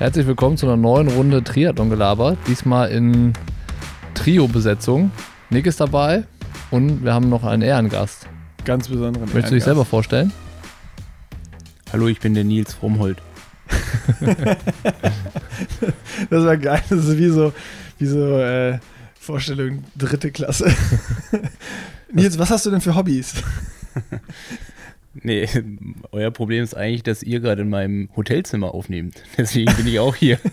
Herzlich willkommen zu einer neuen Runde Triathlon gelabert. Diesmal in Trio-Besetzung. Nick ist dabei und wir haben noch einen Ehrengast. Ganz besonderen Möchtest du dich selber vorstellen? Hallo, ich bin der Nils Fromhold. das war geil. Das ist wie so, wie so äh, Vorstellung dritte Klasse. Nils, was hast du denn für Hobbys? Nee, euer Problem ist eigentlich, dass ihr gerade in meinem Hotelzimmer aufnehmt. Deswegen bin ich auch hier.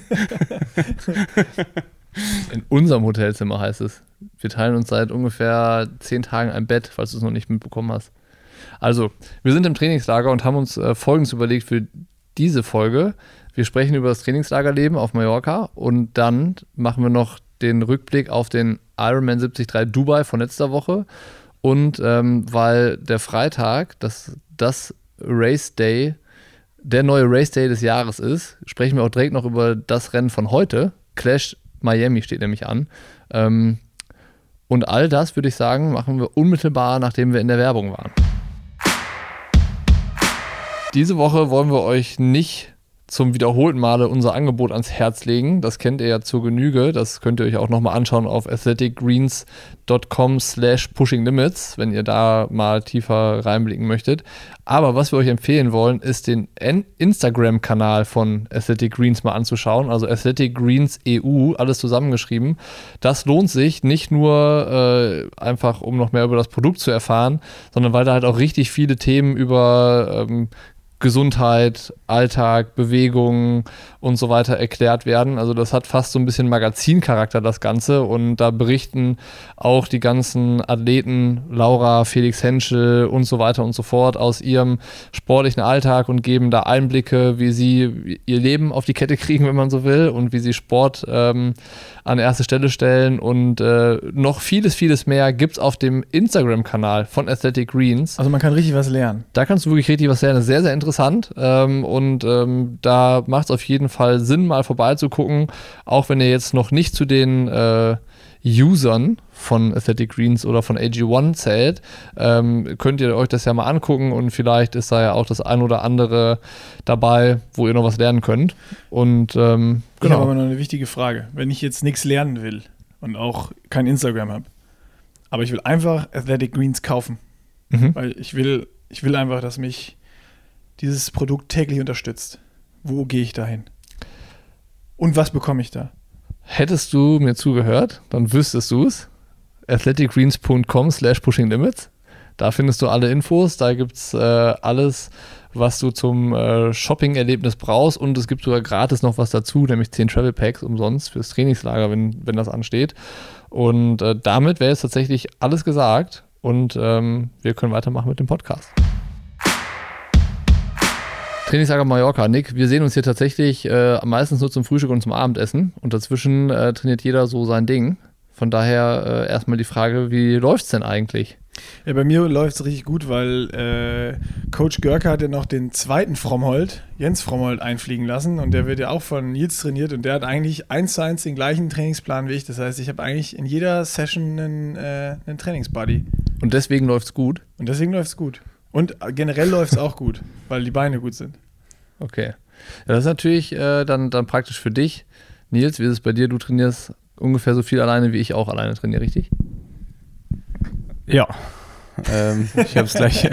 In unserem Hotelzimmer heißt es. Wir teilen uns seit ungefähr zehn Tagen ein Bett, falls du es noch nicht mitbekommen hast. Also, wir sind im Trainingslager und haben uns äh, Folgendes überlegt für diese Folge. Wir sprechen über das Trainingslagerleben auf Mallorca und dann machen wir noch den Rückblick auf den Ironman 73 Dubai von letzter Woche. Und ähm, weil der Freitag, das, das Race Day, der neue Race Day des Jahres ist, sprechen wir auch direkt noch über das Rennen von heute. Clash Miami steht nämlich an. Ähm, und all das, würde ich sagen, machen wir unmittelbar, nachdem wir in der Werbung waren. Diese Woche wollen wir euch nicht zum wiederholten Male unser Angebot ans Herz legen. Das kennt ihr ja zur Genüge. Das könnt ihr euch auch nochmal anschauen auf athleticgreens.com slash pushinglimits, wenn ihr da mal tiefer reinblicken möchtet. Aber was wir euch empfehlen wollen, ist den Instagram-Kanal von Athletic Greens mal anzuschauen. Also Athletic Greens EU, alles zusammengeschrieben. Das lohnt sich nicht nur äh, einfach, um noch mehr über das Produkt zu erfahren, sondern weil da halt auch richtig viele Themen über ähm, Gesundheit, Alltag, Bewegung und so weiter erklärt werden. Also das hat fast so ein bisschen Magazincharakter, das Ganze. Und da berichten auch die ganzen Athleten, Laura, Felix Henschel und so weiter und so fort, aus ihrem sportlichen Alltag und geben da Einblicke, wie sie ihr Leben auf die Kette kriegen, wenn man so will, und wie sie Sport ähm, an erste Stelle stellen. Und äh, noch vieles, vieles mehr gibt es auf dem Instagram-Kanal von Athletic Greens. Also man kann richtig was lernen. Da kannst du wirklich richtig was lernen. Sehr, sehr interessant. Ähm, und ähm, da macht es auf jeden Fall Sinn, mal vorbeizugucken. Auch wenn ihr jetzt noch nicht zu den äh, Usern von Athletic Greens oder von AG1 zählt, ähm, könnt ihr euch das ja mal angucken und vielleicht ist da ja auch das ein oder andere dabei, wo ihr noch was lernen könnt. Und ähm, genau. Ich habe aber noch eine wichtige Frage. Wenn ich jetzt nichts lernen will und auch kein Instagram habe, aber ich will einfach Athletic Greens kaufen, mhm. weil ich will, ich will einfach, dass mich dieses Produkt täglich unterstützt. Wo gehe ich dahin? Und was bekomme ich da? Hättest du mir zugehört, dann wüsstest du es. athleticgreens.com slash pushinglimits. Da findest du alle Infos, da gibt es äh, alles, was du zum äh, Shopping-Erlebnis brauchst und es gibt sogar gratis noch was dazu, nämlich 10 Travel Packs umsonst fürs Trainingslager, wenn, wenn das ansteht. Und äh, damit wäre jetzt tatsächlich alles gesagt und ähm, wir können weitermachen mit dem Podcast. Trainingslager Mallorca. Nick, wir sehen uns hier tatsächlich äh, meistens nur zum Frühstück und zum Abendessen und dazwischen äh, trainiert jeder so sein Ding. Von daher äh, erstmal die Frage, wie läuft es denn eigentlich? Ja, bei mir läuft es richtig gut, weil äh, Coach Görke hat ja noch den zweiten Fromhold, Jens Fromhold, einfliegen lassen und der wird ja auch von Nils trainiert und der hat eigentlich eins zu eins den gleichen Trainingsplan wie ich. Das heißt, ich habe eigentlich in jeder Session einen, äh, einen Trainingsbuddy. Und deswegen läuft es gut? Und deswegen läuft es gut. Und generell läuft es auch gut, weil die Beine gut sind. Okay. Ja, das ist natürlich äh, dann, dann praktisch für dich. Nils, wie ist es bei dir? Du trainierst ungefähr so viel alleine, wie ich auch alleine trainiere, richtig? Ja. ähm, ich habe es gleich.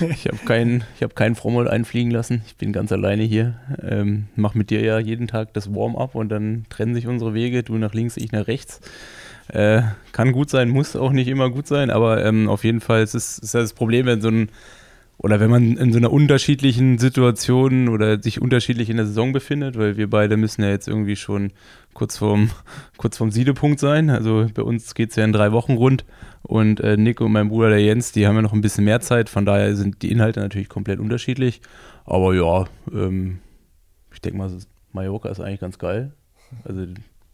ich habe keinen, ich habe keinen Frommel einfliegen lassen. Ich bin ganz alleine hier. Ähm, mach mit dir ja jeden Tag das Warm-up und dann trennen sich unsere Wege. Du nach links, ich nach rechts. Äh, kann gut sein, muss auch nicht immer gut sein, aber ähm, auf jeden Fall ist es ist das Problem, wenn so ein oder wenn man in so einer unterschiedlichen Situation oder sich unterschiedlich in der Saison befindet, weil wir beide müssen ja jetzt irgendwie schon kurz vorm, kurz vorm Siedepunkt sein. Also bei uns geht es ja in drei Wochen rund und äh, Nick und mein Bruder der Jens, die haben ja noch ein bisschen mehr Zeit, von daher sind die Inhalte natürlich komplett unterschiedlich. Aber ja, ähm, ich denke mal, Mallorca ist eigentlich ganz geil. Also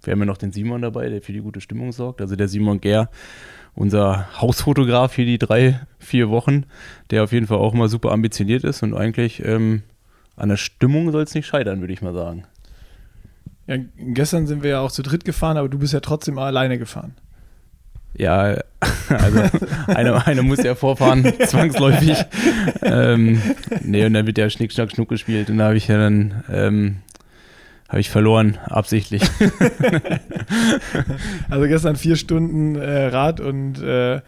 wir haben ja noch den Simon dabei, der für die gute Stimmung sorgt. Also der Simon Gär, unser Hausfotograf hier die drei, vier Wochen, der auf jeden Fall auch mal super ambitioniert ist und eigentlich ähm, an der Stimmung soll es nicht scheitern, würde ich mal sagen. Ja, gestern sind wir ja auch zu dritt gefahren, aber du bist ja trotzdem alleine gefahren. Ja, also einer eine muss ja vorfahren, zwangsläufig. ähm, nee, und dann wird ja Schnick, Schnack, Schnuck gespielt und da habe ich ja dann ähm, Habe ich verloren, absichtlich. also gestern vier Stunden äh, Rad und äh,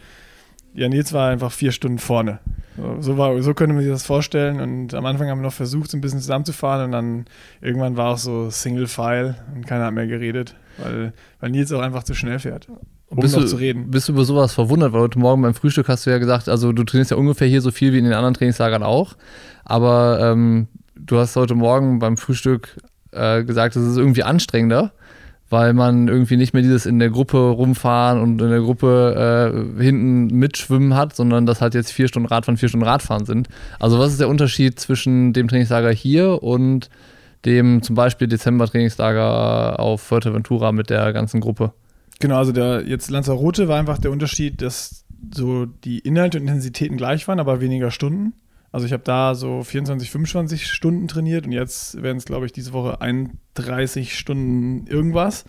ja, Nils war einfach vier Stunden vorne. So, so, war, so könnte man sich das vorstellen. Und am Anfang haben wir noch versucht, so ein bisschen zusammenzufahren und dann irgendwann war auch so Single File und keiner hat mehr geredet, weil, weil Nils auch einfach zu schnell fährt. Um bist noch du, zu reden. Bist du über sowas verwundert? Weil heute Morgen beim Frühstück hast du ja gesagt, also du trainierst ja ungefähr hier so viel wie in den anderen Trainingslagern auch. Aber ähm, du hast heute Morgen beim Frühstück äh, gesagt, es ist irgendwie anstrengender weil man irgendwie nicht mehr dieses in der Gruppe rumfahren und in der Gruppe äh, hinten mitschwimmen hat, sondern das halt jetzt vier Stunden Radfahren, vier Stunden Radfahren sind. Also was ist der Unterschied zwischen dem Trainingslager hier und dem zum Beispiel Dezember-Trainingslager auf Fuerteventura mit der ganzen Gruppe? Genau, also der jetzt Lanzarote war einfach der Unterschied, dass so die Inhalte und Intensitäten gleich waren, aber weniger Stunden. Also ich habe da so 24, 25 Stunden trainiert und jetzt werden es, glaube ich, diese Woche 31 Stunden irgendwas.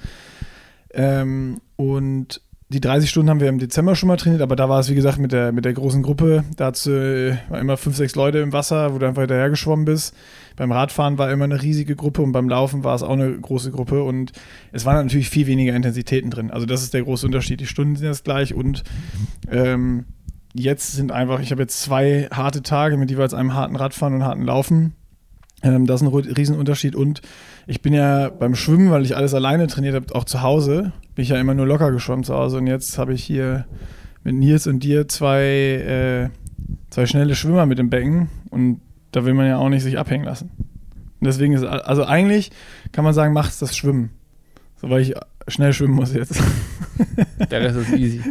Ähm, und die 30 Stunden haben wir im Dezember schon mal trainiert, aber da war es, wie gesagt, mit der, mit der großen Gruppe. Da äh, war immer fünf, sechs Leute im Wasser, wo du einfach hinterher geschwommen bist. Beim Radfahren war immer eine riesige Gruppe und beim Laufen war es auch eine große Gruppe und es waren natürlich viel weniger Intensitäten drin. Also das ist der große Unterschied. Die Stunden sind jetzt gleich und ähm, jetzt sind einfach, ich habe jetzt zwei harte Tage mit jeweils einem harten Radfahren und harten Laufen. Ähm, das ist ein Riesenunterschied. Und ich bin ja beim Schwimmen, weil ich alles alleine trainiert habe, auch zu Hause, bin ich ja immer nur locker geschwommen zu Hause. Und jetzt habe ich hier mit Nils und dir zwei, äh, zwei schnelle Schwimmer mit im Becken. Und da will man ja auch nicht sich abhängen lassen. Und deswegen ist, also eigentlich kann man sagen, macht das Schwimmen. So, weil ich schnell schwimmen muss jetzt. Der Rest ist easy.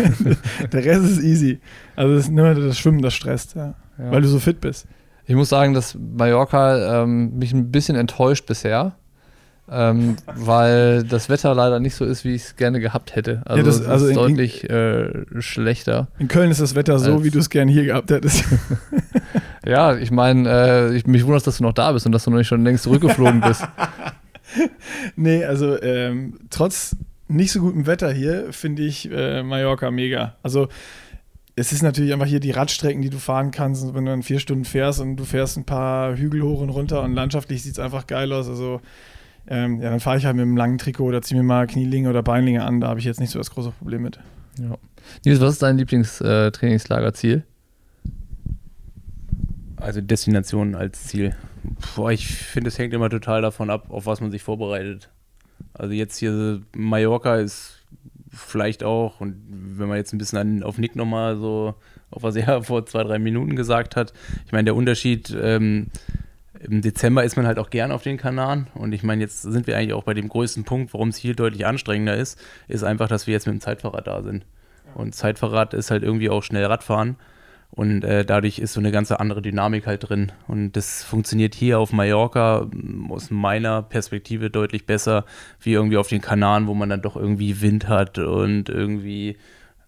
Der Rest ist easy. Also es ist nur das Schwimmen, das stresst, ja. Ja. weil du so fit bist. Ich muss sagen, dass Mallorca ähm, mich ein bisschen enttäuscht bisher. Ähm, weil das Wetter leider nicht so ist, wie ich es gerne gehabt hätte. Also, ja, das, also ist deutlich in, äh, schlechter. In Köln ist das Wetter so, wie du es gerne hier gehabt hättest. ja, ich meine, äh, ich, mich wundert, dass du noch da bist und dass du noch nicht schon längst zurückgeflogen bist. nee, also ähm, trotz nicht so gutem Wetter hier finde ich äh, Mallorca mega. Also es ist natürlich einfach hier die Radstrecken, die du fahren kannst, wenn du dann vier Stunden fährst und du fährst ein paar Hügel hoch und runter und landschaftlich sieht es einfach geil aus. Also ähm, ja, dann fahre ich halt mit einem langen Trikot oder ziehe mir mal Knielinge oder Beinlinge an, da habe ich jetzt nicht so das große Problem mit. Ja. Nils, was ist dein Lieblingstrainingslagerziel? Äh, also Destination als Ziel. Boah, ich finde, es hängt immer total davon ab, auf was man sich vorbereitet. Also jetzt hier Mallorca ist vielleicht auch, und wenn man jetzt ein bisschen an, auf Nick nochmal so, auf was er vor zwei, drei Minuten gesagt hat, ich meine, der Unterschied, ähm, im Dezember ist man halt auch gern auf den Kanaren und ich meine, jetzt sind wir eigentlich auch bei dem größten Punkt, warum es hier deutlich anstrengender ist, ist einfach, dass wir jetzt mit dem Zeitfahrrad da sind. Und Zeitfahrrad ist halt irgendwie auch schnell Radfahren und äh, dadurch ist so eine ganz andere Dynamik halt drin. Und das funktioniert hier auf Mallorca mm, aus meiner Perspektive deutlich besser, wie irgendwie auf den Kanaren, wo man dann doch irgendwie Wind hat und irgendwie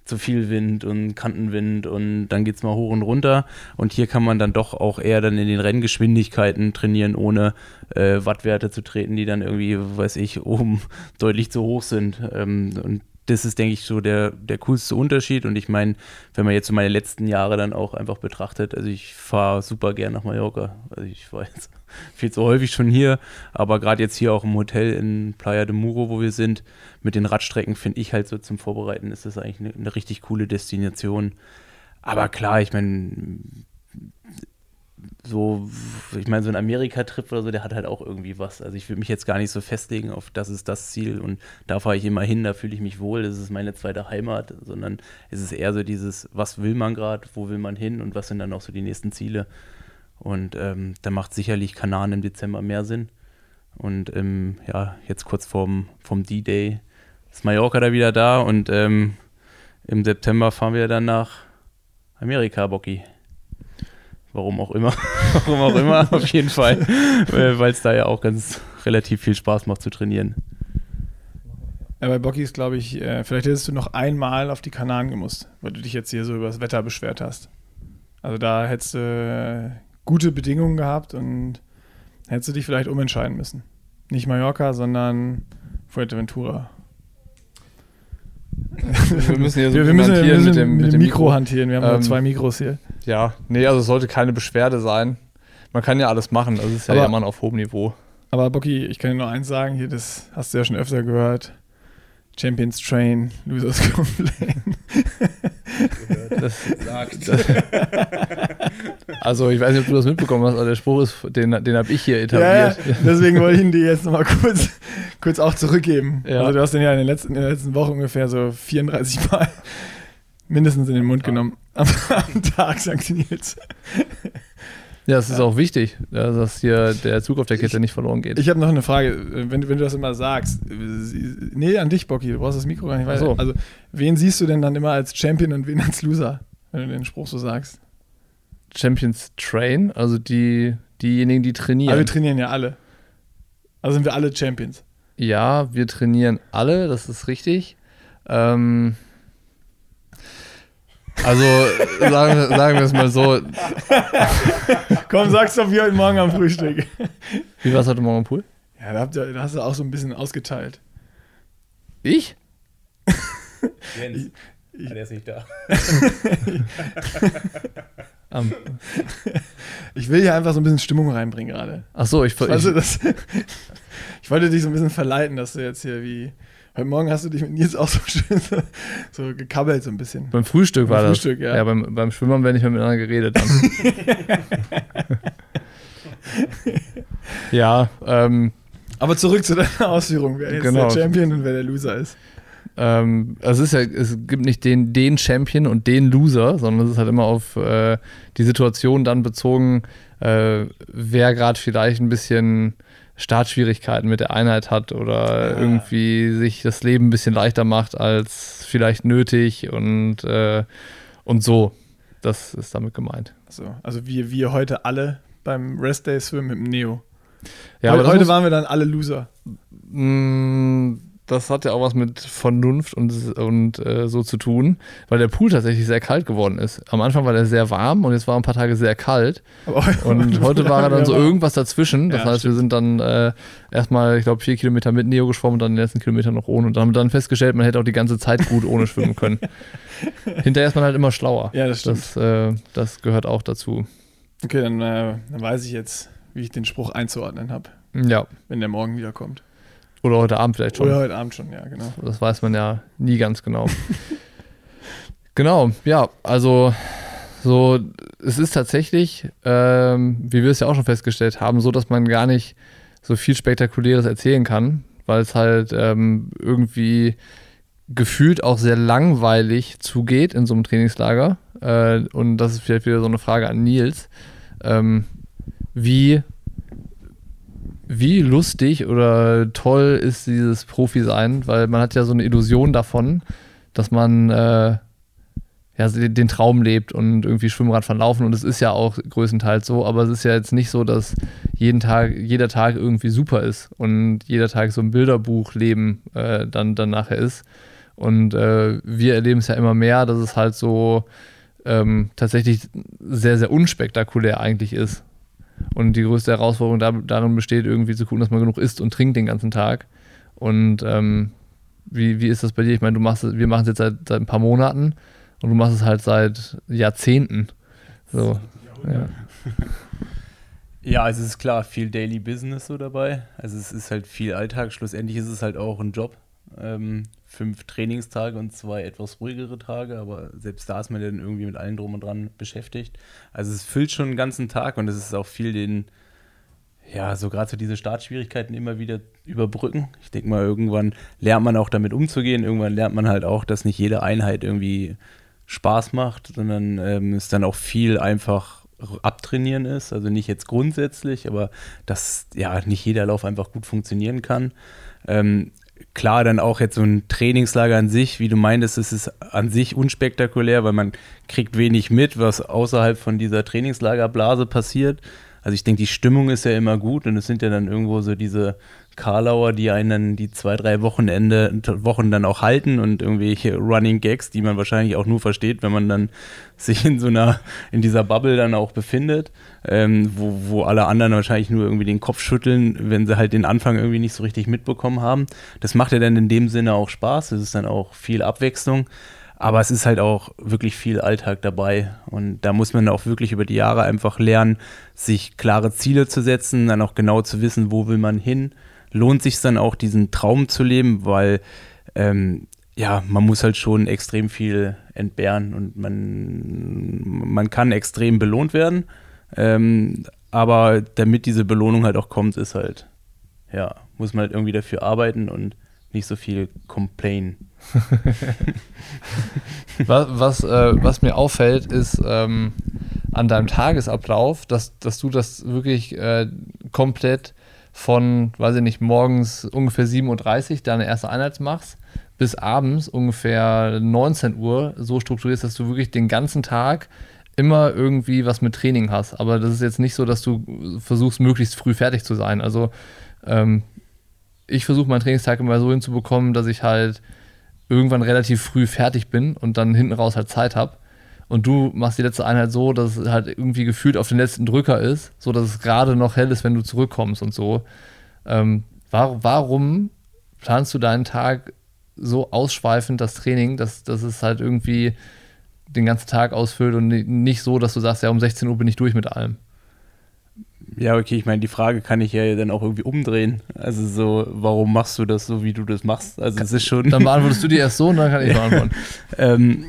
zu viel Wind und Kantenwind und dann geht es mal hoch und runter. Und hier kann man dann doch auch eher dann in den Renngeschwindigkeiten trainieren, ohne äh, Wattwerte zu treten, die dann irgendwie, weiß ich, oben deutlich zu hoch sind. Ähm, und das ist, denke ich, so der, der coolste Unterschied. Und ich meine, wenn man jetzt so meine letzten Jahre dann auch einfach betrachtet, also ich fahre super gern nach Mallorca. Also ich war jetzt viel zu häufig schon hier, aber gerade jetzt hier auch im Hotel in Playa de Muro, wo wir sind, mit den Radstrecken, finde ich halt so zum Vorbereiten, ist das eigentlich eine, eine richtig coole Destination. Aber klar, ich meine, so, ich meine, so ein Amerika-Trip oder so, der hat halt auch irgendwie was. Also ich würde mich jetzt gar nicht so festlegen auf, das ist das Ziel und da fahre ich immer hin, da fühle ich mich wohl, das ist meine zweite Heimat, sondern es ist eher so dieses, was will man gerade, wo will man hin und was sind dann auch so die nächsten Ziele. Und ähm, da macht sicherlich Kanaren im Dezember mehr Sinn. Und ähm, ja, jetzt kurz vorm, vom D-Day ist Mallorca da wieder da und ähm, im September fahren wir dann nach Amerika, Bocky. Warum auch immer. Warum auch immer, auf jeden Fall. Weil es da ja auch ganz relativ viel Spaß macht zu trainieren. Ja, bei Bocky ist, glaube ich, äh, vielleicht hättest du noch einmal auf die Kanaren gemusst, weil du dich jetzt hier so über das Wetter beschwert hast. Also da hättest du äh, gute Bedingungen gehabt und hättest du dich vielleicht umentscheiden müssen. Nicht Mallorca, sondern Fuerteventura. Wir müssen hier so wir, wir müssen, wir müssen mit dem, mit dem Mikro, Mikro hantieren. Wir haben ähm, zwei Mikros hier. Ja, nee, also es sollte keine Beschwerde sein. Man kann ja alles machen, das ist ja, aber, ja immer auf hohem Niveau. Aber Bocky, ich kann dir nur eins sagen, hier, das hast du ja schon öfter gehört. Champions Train, Losers Complain. Das sagt. also, ich weiß nicht, ob du das mitbekommen hast, aber der Spruch ist, den, den habe ich hier etabliert. Ja, deswegen wollte ich ihn dir jetzt nochmal kurz, kurz auch zurückgeben. Ja. Also, du hast den ja in, den letzten, in der letzten Woche ungefähr so 34 Mal mindestens in den Mund genommen. Am, am Tag, sagt Nils. Ja, es ist auch wichtig, dass hier der Zug auf der Kette ich, nicht verloren geht. Ich habe noch eine Frage, wenn, wenn du das immer sagst. Nee, an dich, Bocky, du brauchst das Mikro gar nicht weiter. So. Also, wen siehst du denn dann immer als Champion und wen als Loser, wenn du den Spruch so sagst? Champions Train, also die, diejenigen, die trainieren. Aber wir trainieren ja alle. Also sind wir alle Champions. Ja, wir trainieren alle, das ist richtig. Ähm, also sagen, sagen wir es mal so. Komm, sag's doch wie heute Morgen am Frühstück. Wie war es heute Morgen am Pool? Ja, da, habt ihr, da hast du auch so ein bisschen ausgeteilt. Ich? Jens. Ich, der ist nicht da. um. Ich will hier einfach so ein bisschen Stimmung reinbringen gerade. Ach so, ich, ich, also das, ich wollte dich so ein bisschen verleiten, dass du jetzt hier wie Heute Morgen hast du dich mit Nils auch so schön so, so gekabbelt, so ein bisschen. Beim Frühstück beim war Frühstück, das. Ja, ja beim, beim Schwimmen wir nicht mehr miteinander geredet. ja, ähm, Aber zurück zu deiner Ausführung, wer jetzt genau. der Champion und wer der Loser ist. Ähm, also es, ist ja, es gibt nicht den, den Champion und den Loser, sondern es ist halt immer auf äh, die Situation dann bezogen, äh, wer gerade vielleicht ein bisschen Startschwierigkeiten mit der Einheit hat oder ja. irgendwie sich das Leben ein bisschen leichter macht als vielleicht nötig und, äh, und so. Das ist damit gemeint. So, also wir, wir heute alle beim Rest Day Swim mit dem Neo. Ja, heute, heute waren wir dann alle Loser. Mh, mm, das hat ja auch was mit Vernunft und, und äh, so zu tun, weil der Pool tatsächlich sehr kalt geworden ist. Am Anfang war der sehr warm und jetzt war ein paar Tage sehr kalt. und heute war er dann so irgendwas dazwischen. Das ja, heißt, stimmt. wir sind dann äh, erstmal, ich glaube, vier Kilometer mit Neo geschwommen und dann den letzten Kilometer noch ohne. Und haben wir dann festgestellt, man hätte auch die ganze Zeit gut ohne schwimmen können. Hinterher ist man halt immer schlauer. Ja, das stimmt. Das, äh, das gehört auch dazu. Okay, dann, äh, dann weiß ich jetzt, wie ich den Spruch einzuordnen habe. Ja. Wenn der morgen wiederkommt. Oder heute Abend vielleicht schon. Oder heute Abend schon, ja, genau. Das weiß man ja nie ganz genau. genau, ja, also so, es ist tatsächlich, ähm, wie wir es ja auch schon festgestellt haben, so, dass man gar nicht so viel Spektakuläres erzählen kann, weil es halt ähm, irgendwie gefühlt auch sehr langweilig zugeht in so einem Trainingslager. Äh, und das ist vielleicht wieder so eine Frage an Nils. Ähm, wie wie lustig oder toll ist dieses Profi-Sein, weil man hat ja so eine Illusion davon, dass man äh, ja, den Traum lebt und irgendwie Schwimmrad verlaufen und es ist ja auch größtenteils so, aber es ist ja jetzt nicht so, dass jeden Tag, jeder Tag irgendwie super ist und jeder Tag so ein Bilderbuchleben äh, dann, dann nachher ist. Und äh, wir erleben es ja immer mehr, dass es halt so ähm, tatsächlich sehr, sehr unspektakulär eigentlich ist. Und die größte Herausforderung da, darin besteht, irgendwie zu gucken, dass man genug isst und trinkt den ganzen Tag. Und ähm, wie, wie ist das bei dir? Ich meine, du machst wir machen es jetzt seit, seit ein paar Monaten und du machst es halt seit Jahrzehnten. So. Ja. ja, also es ist klar, viel Daily Business so dabei. Also es ist halt viel Alltag. Schlussendlich ist es halt auch ein Job. Ähm, fünf Trainingstage und zwei etwas ruhigere Tage, aber selbst da ist man dann irgendwie mit allen drum und dran beschäftigt. Also es füllt schon den ganzen Tag und es ist auch viel den, ja, so gerade so diese Startschwierigkeiten immer wieder überbrücken. Ich denke mal, irgendwann lernt man auch damit umzugehen. Irgendwann lernt man halt auch, dass nicht jede Einheit irgendwie Spaß macht, sondern ähm, es dann auch viel einfach abtrainieren ist. Also nicht jetzt grundsätzlich, aber dass ja nicht jeder Lauf einfach gut funktionieren kann. Ähm, klar, dann auch jetzt so ein Trainingslager an sich, wie du meintest, ist es an sich unspektakulär, weil man kriegt wenig mit, was außerhalb von dieser Trainingslagerblase passiert. Also ich denke, die Stimmung ist ja immer gut und es sind ja dann irgendwo so diese Karlauer, die einen dann die zwei, drei Wochenende, Wochen dann auch halten und irgendwelche Running Gags, die man wahrscheinlich auch nur versteht, wenn man dann sich in so einer, in dieser Bubble dann auch befindet, ähm, wo, wo alle anderen wahrscheinlich nur irgendwie den Kopf schütteln, wenn sie halt den Anfang irgendwie nicht so richtig mitbekommen haben. Das macht ja dann in dem Sinne auch Spaß, es ist dann auch viel Abwechslung. Aber es ist halt auch wirklich viel Alltag dabei. Und da muss man auch wirklich über die Jahre einfach lernen, sich klare Ziele zu setzen, dann auch genau zu wissen, wo will man hin. Lohnt sich dann auch, diesen Traum zu leben, weil ähm, ja, man muss halt schon extrem viel entbehren und man, man kann extrem belohnt werden. Ähm, aber damit diese Belohnung halt auch kommt, ist halt, ja, muss man halt irgendwie dafür arbeiten und nicht so viel complain. was, was, äh, was, mir auffällt, ist ähm, an deinem Tagesablauf, dass, dass du das wirklich äh, komplett von, weiß ich nicht, morgens ungefähr 7.30 Uhr deine erste Einheit machst, bis abends ungefähr 19 Uhr so strukturierst, dass du wirklich den ganzen Tag immer irgendwie was mit Training hast. Aber das ist jetzt nicht so, dass du versuchst, möglichst früh fertig zu sein. Also ähm, ich versuche meinen Trainingstag immer so hinzubekommen, dass ich halt irgendwann relativ früh fertig bin und dann hinten raus halt Zeit habe. Und du machst die letzte Einheit so, dass es halt irgendwie gefühlt auf den letzten Drücker ist, so dass es gerade noch hell ist, wenn du zurückkommst und so. Ähm, war, warum planst du deinen Tag so ausschweifend, das Training, dass, dass es halt irgendwie den ganzen Tag ausfüllt und nicht so, dass du sagst, ja, um 16 Uhr bin ich durch mit allem? Ja, okay, ich meine, die Frage kann ich ja dann auch irgendwie umdrehen. Also so, warum machst du das so, wie du das machst? Also es ist schon. Dann beantwortest du die erst so und dann kann ich beantworten. ähm,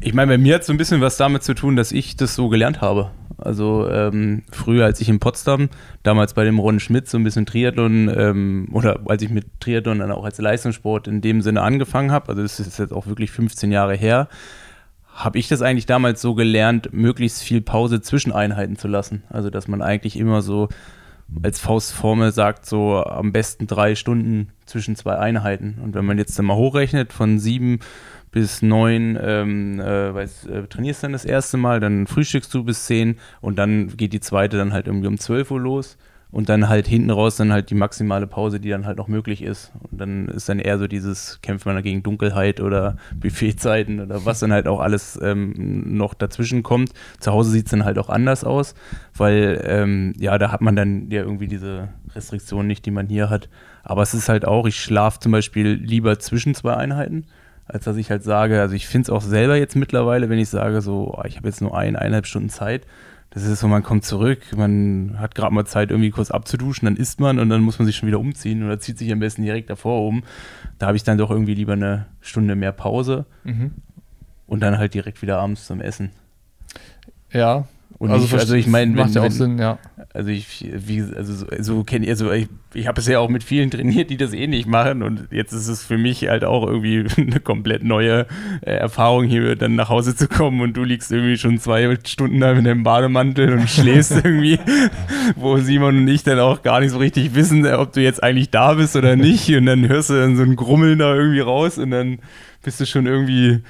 ich meine, bei mir hat es so ein bisschen was damit zu tun, dass ich das so gelernt habe. Also ähm, früher, als ich in Potsdam, damals bei dem Ron Schmidt, so ein bisschen Triathlon, ähm, oder als ich mit Triathlon dann auch als Leistungssport in dem Sinne angefangen habe, also das ist jetzt auch wirklich 15 Jahre her, habe ich das eigentlich damals so gelernt, möglichst viel Pause zwischen Einheiten zu lassen. Also, dass man eigentlich immer so als Faustformel sagt, so am besten drei Stunden zwischen zwei Einheiten. Und wenn man jetzt dann mal hochrechnet, von sieben bis neun ähm, äh, weiß, äh, trainierst dann das erste Mal, dann frühstückst du bis zehn und dann geht die zweite dann halt irgendwie um zwölf Uhr los und dann halt hinten raus dann halt die maximale Pause, die dann halt noch möglich ist. Und dann ist dann eher so dieses, kämpft man gegen Dunkelheit oder Buffetzeiten oder was dann halt auch alles ähm, noch dazwischen kommt. Zu Hause sieht es dann halt auch anders aus, weil ähm, ja, da hat man dann ja irgendwie diese Restriktionen nicht, die man hier hat. Aber es ist halt auch, ich schlafe zum Beispiel lieber zwischen zwei Einheiten als dass ich halt sage, also ich finde es auch selber jetzt mittlerweile, wenn ich sage, so, oh, ich habe jetzt nur ein, eineinhalb Stunden Zeit, das ist so, man kommt zurück, man hat gerade mal Zeit, irgendwie kurz abzuduschen, dann isst man und dann muss man sich schon wieder umziehen oder zieht sich am besten direkt davor um. Da habe ich dann doch irgendwie lieber eine Stunde mehr Pause mhm. und dann halt direkt wieder abends zum Essen. Ja, und also, ich, also ich meine, macht ja auch Sinn, ja. Also ich, wie, also so, so kenne ich, also ich, ich habe es ja auch mit vielen trainiert, die das eh nicht machen. Und jetzt ist es für mich halt auch irgendwie eine komplett neue äh, Erfahrung hier dann nach Hause zu kommen. Und du liegst irgendwie schon zwei Stunden da mit dem Bademantel und schläfst irgendwie, wo Simon und ich dann auch gar nicht so richtig wissen, ob du jetzt eigentlich da bist oder nicht. Und dann hörst du dann so ein Grummeln da irgendwie raus. Und dann bist du schon irgendwie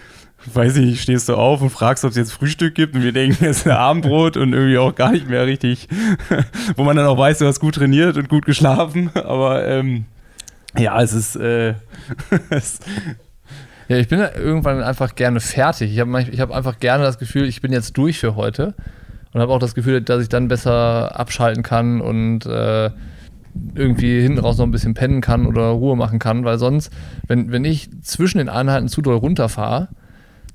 weiß ich nicht, stehst du auf und fragst, ob es jetzt Frühstück gibt und wir denken, es ist ein Abendbrot und irgendwie auch gar nicht mehr richtig, wo man dann auch weiß, du hast gut trainiert und gut geschlafen, aber ähm, ja, es ist äh, Ja, ich bin irgendwann einfach gerne fertig. Ich habe hab einfach gerne das Gefühl, ich bin jetzt durch für heute und habe auch das Gefühl, dass ich dann besser abschalten kann und äh, irgendwie hinten raus noch ein bisschen pennen kann oder Ruhe machen kann, weil sonst, wenn, wenn ich zwischen den Einheiten zu doll runterfahre,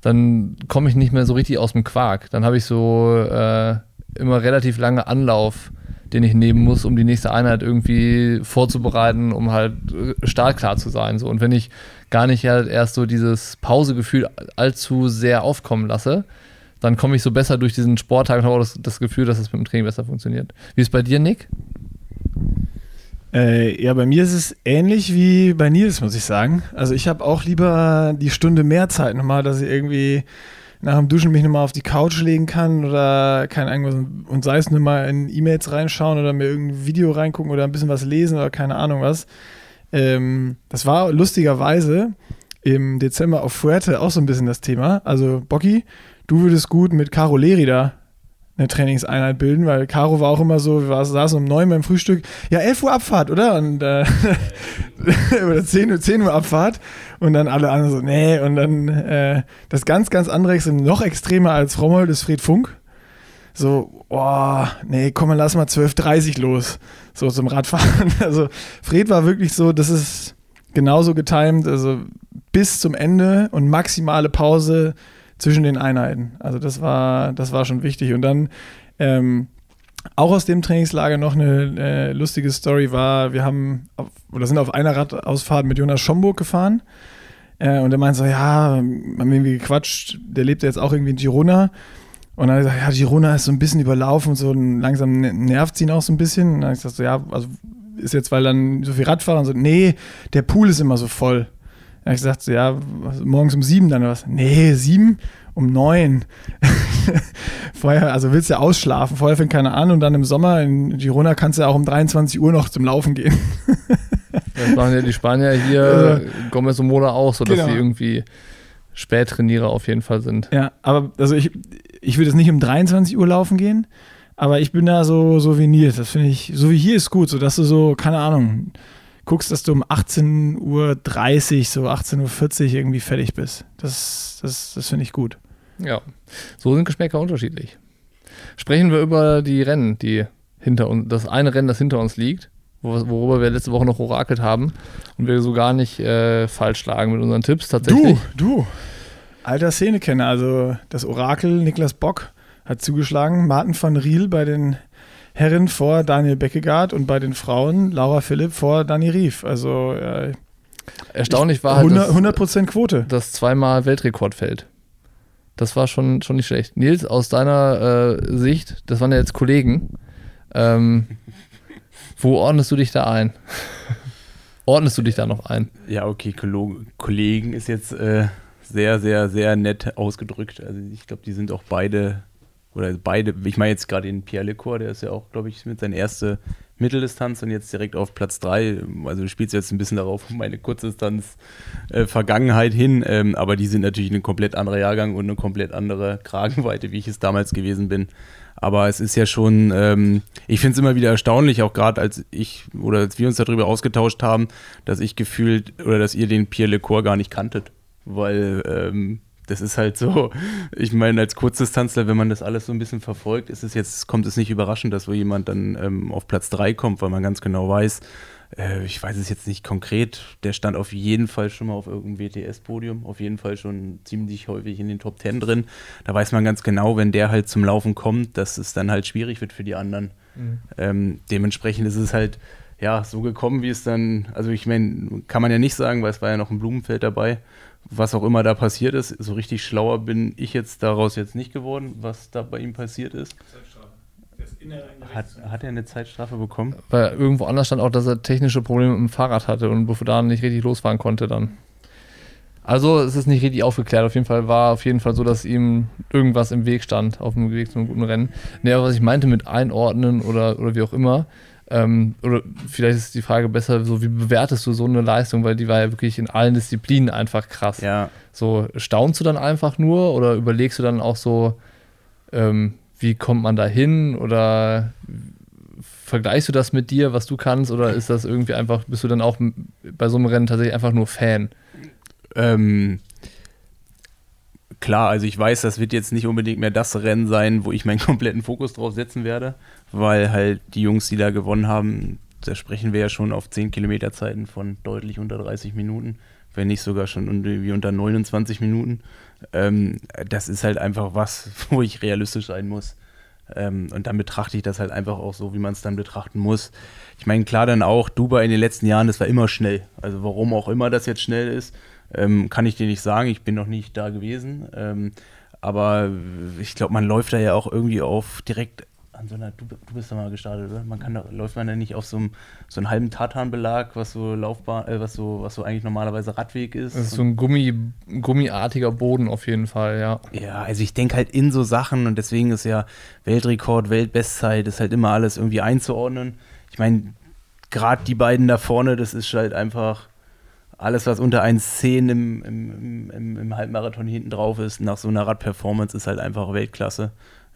dann komme ich nicht mehr so richtig aus dem Quark. Dann habe ich so äh, immer relativ lange Anlauf, den ich nehmen muss, um die nächste Einheit irgendwie vorzubereiten, um halt äh, startklar zu sein. So. Und wenn ich gar nicht halt erst so dieses Pausegefühl allzu sehr aufkommen lasse, dann komme ich so besser durch diesen Sporttag und habe auch das, das Gefühl, dass es mit dem Training besser funktioniert. Wie ist es bei dir, Nick? Äh, ja, bei mir ist es ähnlich wie bei Nils, muss ich sagen. Also ich habe auch lieber die Stunde mehr Zeit nochmal, dass ich irgendwie nach dem Duschen mich nochmal auf die Couch legen kann oder keine Ahnung, und sei es nur mal in E-Mails reinschauen oder mir irgendein Video reingucken oder ein bisschen was lesen oder keine Ahnung was. Ähm, das war lustigerweise im Dezember auf Fuerte auch so ein bisschen das Thema. Also, Bocky, du würdest gut mit Caro Leri da eine Trainingseinheit bilden, weil Caro war auch immer so, wir saßen um neun beim Frühstück, ja, 11 Uhr Abfahrt, oder? Und äh, oder 10 Uhr, 10 Uhr Abfahrt und dann alle anderen so, nee, und dann äh, das ganz, ganz andere Extrem, noch extremer als Romold ist Fred Funk. So, oh, nee, komm, mal lass mal 12.30 los, so zum Radfahren. Also Fred war wirklich so, das ist genauso getimed, also bis zum Ende und maximale Pause zwischen den Einheiten. Also das war, das war schon wichtig. Und dann ähm, auch aus dem Trainingslager noch eine äh, lustige Story war, wir haben auf, oder sind auf einer Radausfahrt mit Jonas Schomburg gefahren. Äh, und der meinte so, ja, haben irgendwie gequatscht, der lebt jetzt auch irgendwie in Girona. Und dann hat er gesagt, ja, Girona ist so ein bisschen überlaufen, so langsam nervt ihn auch so ein bisschen. Und dann habe ich gesagt, so, ja, also ist jetzt, weil dann so viel Radfahren so, nee, der Pool ist immer so voll. Dann habe ich gesagt, so, ja, morgens um sieben dann was. Nee, sieben? Um neun. Vorher, also willst du ja ausschlafen, vorher fängt keiner an und dann im Sommer in Girona kannst du ja auch um 23 Uhr noch zum Laufen gehen. das machen ja die Spanier hier, also, Gomez und Mola auch, so dass genau. sie irgendwie Spättrainierer auf jeden Fall sind. Ja, aber also ich, ich würde jetzt nicht um 23 Uhr laufen gehen, aber ich bin da so souveniert. Das finde ich, so wie hier ist gut, so dass du so, keine Ahnung, guckst, dass du um 18.30 Uhr, so 18.40 Uhr irgendwie fertig bist. Das, das, das finde ich gut. Ja, so sind Geschmäcker unterschiedlich. Sprechen wir über die Rennen, die hinter uns, das eine Rennen, das hinter uns liegt, worüber wir letzte Woche noch orakelt haben und wir so gar nicht äh, falsch lagen mit unseren Tipps tatsächlich. Du, du. Alter Szenekenner, also das Orakel Niklas Bock hat zugeschlagen. Martin van Riel bei den Herren vor Daniel Beckegaard und bei den Frauen Laura Philipp vor Dani Rief. Also äh, erstaunlich war halt 100%, das, Quote. Das zweimal Weltrekordfeld. Das war schon, schon nicht schlecht. Nils, aus deiner äh, Sicht, das waren ja jetzt Kollegen, ähm, wo ordnest du dich da ein? Ordnest du dich da noch ein? Ja, okay, Kollegen ist jetzt äh, sehr, sehr, sehr nett ausgedrückt. Also ich glaube, die sind auch beide, oder beide, ich meine jetzt gerade den Pierre Lecor, der ist ja auch, glaube ich, mit seiner erste Mitteldistanz und jetzt direkt auf Platz 3. Also du spielst jetzt ein bisschen darauf meine Kurzdistanz-Vergangenheit äh, hin, ähm, aber die sind natürlich ein komplett anderer Jahrgang und eine komplett andere Kragenweite, wie ich es damals gewesen bin. Aber es ist ja schon, ähm, ich finde es immer wieder erstaunlich, auch gerade als ich oder als wir uns darüber ausgetauscht haben, dass ich gefühlt oder dass ihr den Pierre Lecor gar nicht kanntet. Weil ähm, das ist halt so, ich meine, als Kurzdistanzler, wenn man das alles so ein bisschen verfolgt, ist es jetzt, kommt es nicht überraschend, dass wo jemand dann ähm, auf Platz 3 kommt, weil man ganz genau weiß, äh, ich weiß es jetzt nicht konkret, der stand auf jeden Fall schon mal auf irgendeinem WTS-Podium, auf jeden Fall schon ziemlich häufig in den Top 10 drin. Da weiß man ganz genau, wenn der halt zum Laufen kommt, dass es dann halt schwierig wird für die anderen. Mhm. Ähm, dementsprechend ist es halt, ja, so gekommen, wie es dann, also ich meine, kann man ja nicht sagen, weil es war ja noch ein Blumenfeld dabei was auch immer da passiert ist, so richtig schlauer bin ich jetzt daraus jetzt nicht geworden, was da bei ihm passiert ist. Hat, hat er eine Zeitstrafe bekommen? Weil irgendwo anders stand auch, dass er technische Probleme mit dem Fahrrad hatte und bevor da nicht richtig losfahren konnte dann. Also es ist nicht richtig aufgeklärt. Auf jeden Fall war auf jeden Fall so, dass ihm irgendwas im Weg stand, auf dem Weg zu einem guten Rennen. Nee, aber was ich meinte mit einordnen oder, oder wie auch immer, ähm, oder vielleicht ist die Frage besser, so wie bewertest du so eine Leistung, weil die war ja wirklich in allen Disziplinen einfach krass. Ja. So staunst du dann einfach nur oder überlegst du dann auch so, ähm, wie kommt man da hin oder vergleichst du das mit dir, was du kannst oder ist das irgendwie einfach, bist du dann auch bei so einem Rennen tatsächlich einfach nur Fan? Ähm, klar, also ich weiß, das wird jetzt nicht unbedingt mehr das Rennen sein, wo ich meinen kompletten Fokus drauf setzen werde weil halt die Jungs, die da gewonnen haben, da sprechen wir ja schon auf 10 Kilometer Zeiten von deutlich unter 30 Minuten, wenn nicht sogar schon irgendwie unter 29 Minuten. Ähm, das ist halt einfach was, wo ich realistisch sein muss. Ähm, und dann betrachte ich das halt einfach auch so, wie man es dann betrachten muss. Ich meine, klar dann auch, Dubai in den letzten Jahren, das war immer schnell. Also warum auch immer das jetzt schnell ist, ähm, kann ich dir nicht sagen. Ich bin noch nicht da gewesen. Ähm, aber ich glaube, man läuft da ja auch irgendwie auf direkt an so einer, du, du bist da mal gestartet, oder? Man kann da, läuft man da nicht auf so einem, so einem halben Tatanbelag, was so Laufbahn, äh, was so, was so eigentlich normalerweise Radweg ist. Das ist so ein Gummi, gummiartiger Boden auf jeden Fall, ja. Ja, also ich denke halt in so Sachen und deswegen ist ja Weltrekord, Weltbestzeit, ist halt immer alles irgendwie einzuordnen. Ich meine, gerade die beiden da vorne, das ist halt einfach alles, was unter 1,10 im, im, im, im Halbmarathon hinten drauf ist, nach so einer Radperformance, ist halt einfach Weltklasse.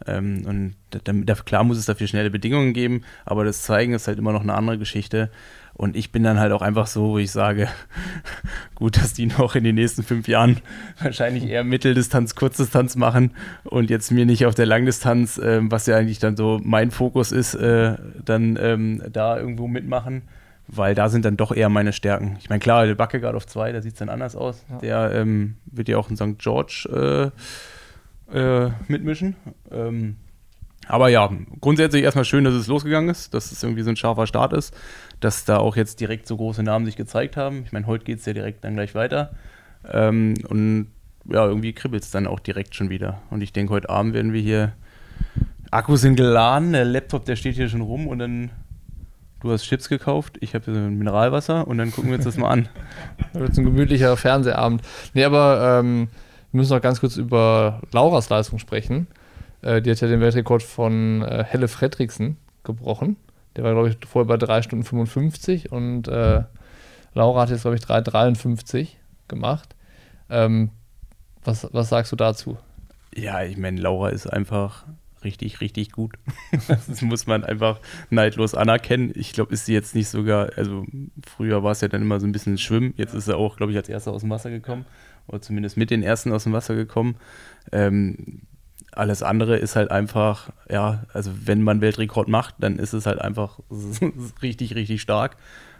Ähm, und da, da, klar muss es dafür schnelle Bedingungen geben, aber das Zeigen ist halt immer noch eine andere Geschichte. Und ich bin dann halt auch einfach so, wo ich sage, gut, dass die noch in den nächsten fünf Jahren wahrscheinlich eher Mitteldistanz, Kurzdistanz machen und jetzt mir nicht auf der Langdistanz, äh, was ja eigentlich dann so mein Fokus ist, äh, dann ähm, da irgendwo mitmachen weil da sind dann doch eher meine Stärken. Ich meine, klar, der Backegaard auf zwei, da sieht es dann anders aus. Ja. Der ähm, wird ja auch in St. George äh, äh, mitmischen. Ähm, aber ja, grundsätzlich erstmal schön, dass es losgegangen ist, dass es irgendwie so ein scharfer Start ist, dass da auch jetzt direkt so große Namen sich gezeigt haben. Ich meine, heute geht es ja direkt dann gleich weiter. Ähm, und ja, irgendwie kribbelt es dann auch direkt schon wieder. Und ich denke, heute Abend werden wir hier. Akkus sind geladen, der Laptop, der steht hier schon rum und dann. Du hast Chips gekauft, ich habe Mineralwasser und dann gucken wir uns das mal an. Das wird ein gemütlicher Fernsehabend. Nee, aber ähm, wir müssen noch ganz kurz über Lauras Leistung sprechen. Äh, die hat ja den Weltrekord von äh, Helle Fredriksen gebrochen. Der war, glaube ich, vorher bei 3 Stunden 55 und äh, Laura hat jetzt, glaube ich, 3,53 gemacht. Ähm, was, was sagst du dazu? Ja, ich meine, Laura ist einfach richtig, richtig gut. das muss man einfach neidlos anerkennen. Ich glaube, ist sie jetzt nicht sogar, also früher war es ja dann immer so ein bisschen Schwimmen. Jetzt ist er auch, glaube ich, als erster aus dem Wasser gekommen. Oder zumindest mit den ersten aus dem Wasser gekommen. Ähm, alles andere ist halt einfach, ja, also wenn man Weltrekord macht, dann ist es halt einfach richtig, richtig stark.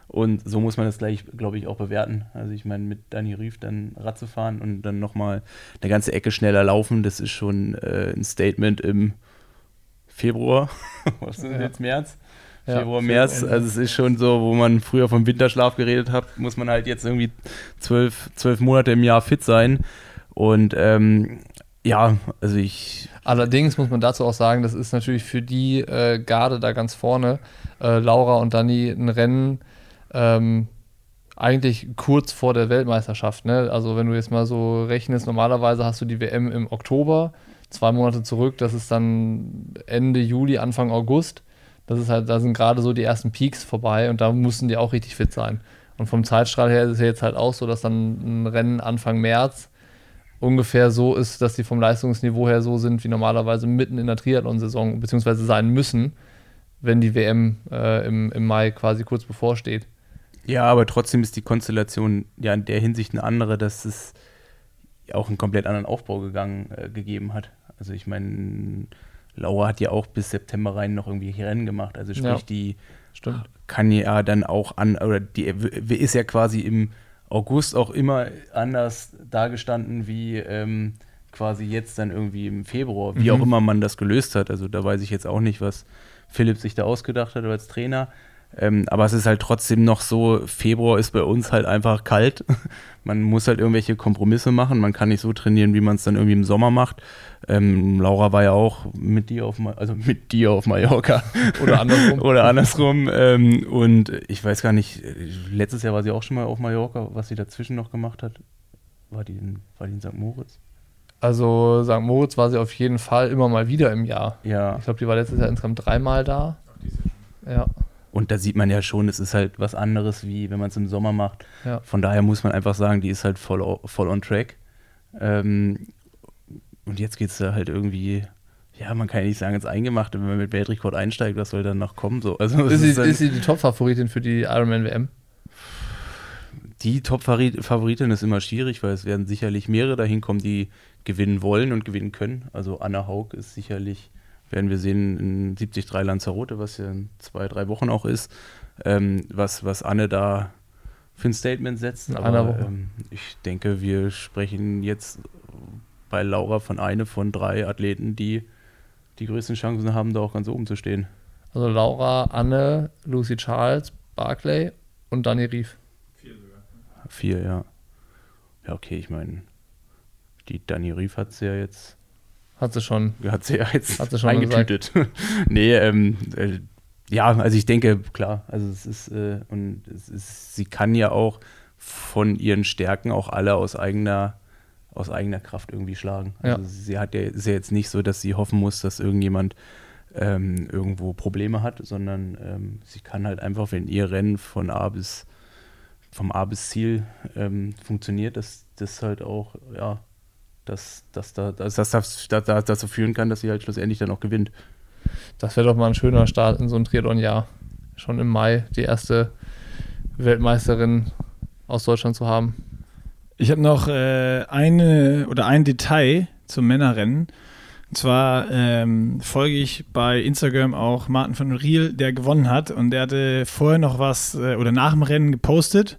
Und so muss man das gleich, glaube ich, auch bewerten. Also ich meine, mit Dani Rief dann Rad zu fahren und dann nochmal eine ganze Ecke schneller laufen, das ist schon äh, ein Statement im Februar. Was ist ja. jetzt März? Februar, März. Also es ist schon so, wo man früher vom Winterschlaf geredet hat, muss man halt jetzt irgendwie zwölf, zwölf Monate im Jahr fit sein. Und ähm, ja, also ich. Allerdings muss man dazu auch sagen, das ist natürlich für die äh, Garde da ganz vorne, äh, Laura und Dani, ein Rennen, ähm, eigentlich kurz vor der Weltmeisterschaft. Ne? Also wenn du jetzt mal so rechnest, normalerweise hast du die WM im Oktober, zwei Monate zurück, das ist dann Ende Juli, Anfang August. Das ist halt, da sind gerade so die ersten Peaks vorbei und da mussten die auch richtig fit sein. Und vom Zeitstrahl her ist es jetzt halt auch so, dass dann ein Rennen Anfang März ungefähr so ist, dass die vom Leistungsniveau her so sind, wie normalerweise mitten in der Triathlon-Saison, beziehungsweise sein müssen, wenn die WM äh, im, im Mai quasi kurz bevorsteht. Ja, aber trotzdem ist die Konstellation ja in der Hinsicht eine andere, dass es auch einen komplett anderen Aufbau gegangen, äh, gegeben hat. Also ich meine, Laura hat ja auch bis September rein noch irgendwie Rennen gemacht. Also sprich, ja, die stimmt. kann ja dann auch an, oder die ist ja quasi im August auch immer anders dargestanden wie ähm, quasi jetzt dann irgendwie im Februar, wie mhm. auch immer man das gelöst hat. Also da weiß ich jetzt auch nicht, was Philipp sich da ausgedacht hat als Trainer. Ähm, aber es ist halt trotzdem noch so, Februar ist bei uns halt einfach kalt. man muss halt irgendwelche Kompromisse machen. Man kann nicht so trainieren, wie man es dann irgendwie im Sommer macht. Ähm, Laura war ja auch mit dir auf, also mit dir auf Mallorca. Oder andersrum. Oder andersrum. Ähm, und ich weiß gar nicht, letztes Jahr war sie auch schon mal auf Mallorca, was sie dazwischen noch gemacht hat. War die in, war die in St. Moritz? Also St. Moritz war sie auf jeden Fall immer mal wieder im Jahr. Ja. Ich glaube, die war letztes Jahr insgesamt dreimal da. Ja. Und da sieht man ja schon, es ist halt was anderes, wie wenn man es im Sommer macht. Ja. Von daher muss man einfach sagen, die ist halt voll, voll on track. Ähm, und jetzt geht es da halt irgendwie, ja, man kann ja nicht sagen, ins Eingemachte, wenn man mit Weltrekord einsteigt, was soll dann noch kommen? So. Also, ist, sie, ist, ist sie die Top-Favoritin für die Ironman WM? Die Top-Favoritin ist immer schwierig, weil es werden sicherlich mehrere dahin kommen, die gewinnen wollen und gewinnen können. Also Anna Haug ist sicherlich werden wir sehen in 73 Lanzarote, was ja in zwei, drei Wochen auch ist, ähm, was, was Anne da für ein Statement setzt. Aber ähm, ich denke, wir sprechen jetzt bei Laura von einer von drei Athleten, die die größten Chancen haben, da auch ganz oben zu stehen. Also Laura, Anne, Lucy Charles, Barclay und Dani Rief. Vier sogar. Vier, ja. Ja, okay, ich meine, die Dani Rief hat sie ja jetzt hat sie schon. Hat sie ja jetzt hat sie schon eingetütet. nee, ähm, äh, ja, also ich denke, klar, also es ist, äh, und es ist, sie kann ja auch von ihren Stärken auch alle aus eigener, aus eigener Kraft irgendwie schlagen. Also ja. sie hat ja, ist ja jetzt nicht so, dass sie hoffen muss, dass irgendjemand ähm, irgendwo Probleme hat, sondern ähm, sie kann halt einfach, wenn ihr Rennen von A bis vom A bis Ziel ähm, funktioniert, dass das halt auch, ja, dass, dass, da, dass, dass das dazu führen kann, dass sie halt schlussendlich dann auch gewinnt. Das wäre doch mal ein schöner Start in so ein Triathlon-Jahr. Schon im Mai die erste Weltmeisterin aus Deutschland zu haben. Ich habe noch äh, eine oder ein Detail zum Männerrennen. Und zwar ähm, folge ich bei Instagram auch Martin von Riel, der gewonnen hat. Und der hatte vorher noch was äh, oder nach dem Rennen gepostet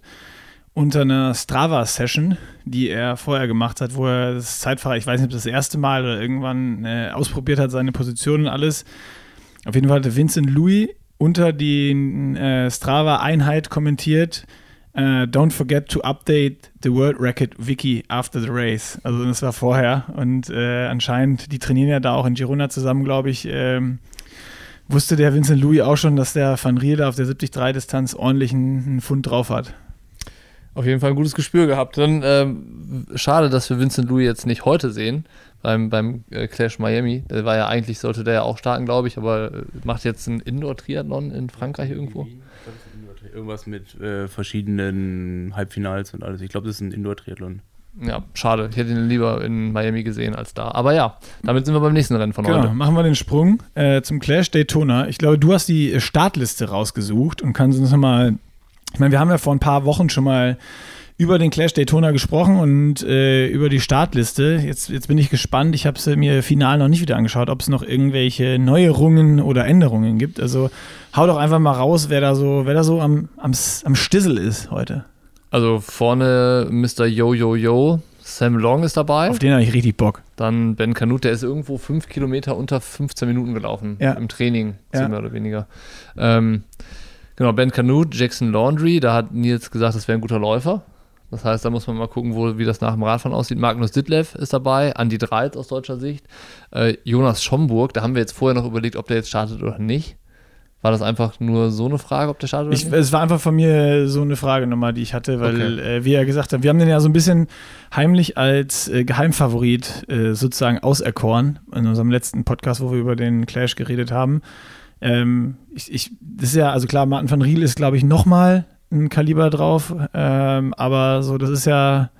unter einer Strava-Session, die er vorher gemacht hat, wo er das Zeitfahrer, ich weiß nicht, ob das, erste Mal oder irgendwann äh, ausprobiert hat, seine Position und alles. Auf jeden Fall hatte Vincent Louis unter die äh, Strava-Einheit kommentiert, Uh, don't forget to update the World Record Wiki after the race. Also das war vorher und äh, anscheinend, die trainieren ja da auch in Girona zusammen, glaube ich. Ähm, wusste der Vincent Louis auch schon, dass der Van Riel auf der 73-Distanz ordentlich einen, Pfund drauf hat. Auf jeden Fall ein gutes Gespür gehabt. Dann ähm, schade, dass wir Vincent Louis jetzt nicht heute sehen beim, beim äh, Clash Miami. Der war ja eigentlich, sollte der ja auch starten, glaube ich, aber äh, macht jetzt ein Indoor-Triathlon in Frankreich irgendwo. Irgendwas mit äh, verschiedenen Halbfinals und alles. Ich glaube, das ist ein Indoor-Triathlon. Ja, schade. Ich hätte ihn lieber in Miami gesehen als da. Aber ja, damit sind wir beim nächsten Rennen von genau, heute. Machen wir den Sprung äh, zum Clash Daytona. Ich glaube, du hast die Startliste rausgesucht und kannst uns nochmal. Ich meine, wir haben ja vor ein paar Wochen schon mal über den Clash Daytona gesprochen und äh, über die Startliste. Jetzt, jetzt bin ich gespannt. Ich habe es mir final noch nicht wieder angeschaut, ob es noch irgendwelche Neuerungen oder Änderungen gibt. Also hau doch einfach mal raus, wer da so, wer da so am, am, am Stissel ist heute. Also vorne Mr. Yo Yo Yo, Sam Long ist dabei. Auf den habe ich richtig Bock. Dann Ben Kanut, der ist irgendwo fünf Kilometer unter 15 Minuten gelaufen. Ja. Im Training, ja. mehr oder weniger. Ähm, genau, Ben Kanut, Jackson Laundry, da hat Nils gesagt, das wäre ein guter Läufer. Das heißt, da muss man mal gucken, wo, wie das nach dem Radfahren aussieht. Magnus Ditlev ist dabei, Andi Dreiz aus deutscher Sicht, äh, Jonas Schomburg, da haben wir jetzt vorher noch überlegt, ob der jetzt startet oder nicht. War das einfach nur so eine Frage, ob der startet oder ich, nicht? Es war einfach von mir so eine Frage nochmal, die ich hatte, weil, okay. äh, wie er gesagt hat, wir haben den ja so ein bisschen heimlich als äh, Geheimfavorit äh, sozusagen auserkoren in unserem letzten Podcast, wo wir über den Clash geredet haben. Ähm, ich, ich, das ist ja, also klar, Martin van Riel ist, glaube ich, nochmal ein Kaliber drauf. Ähm, aber so, das ist ja,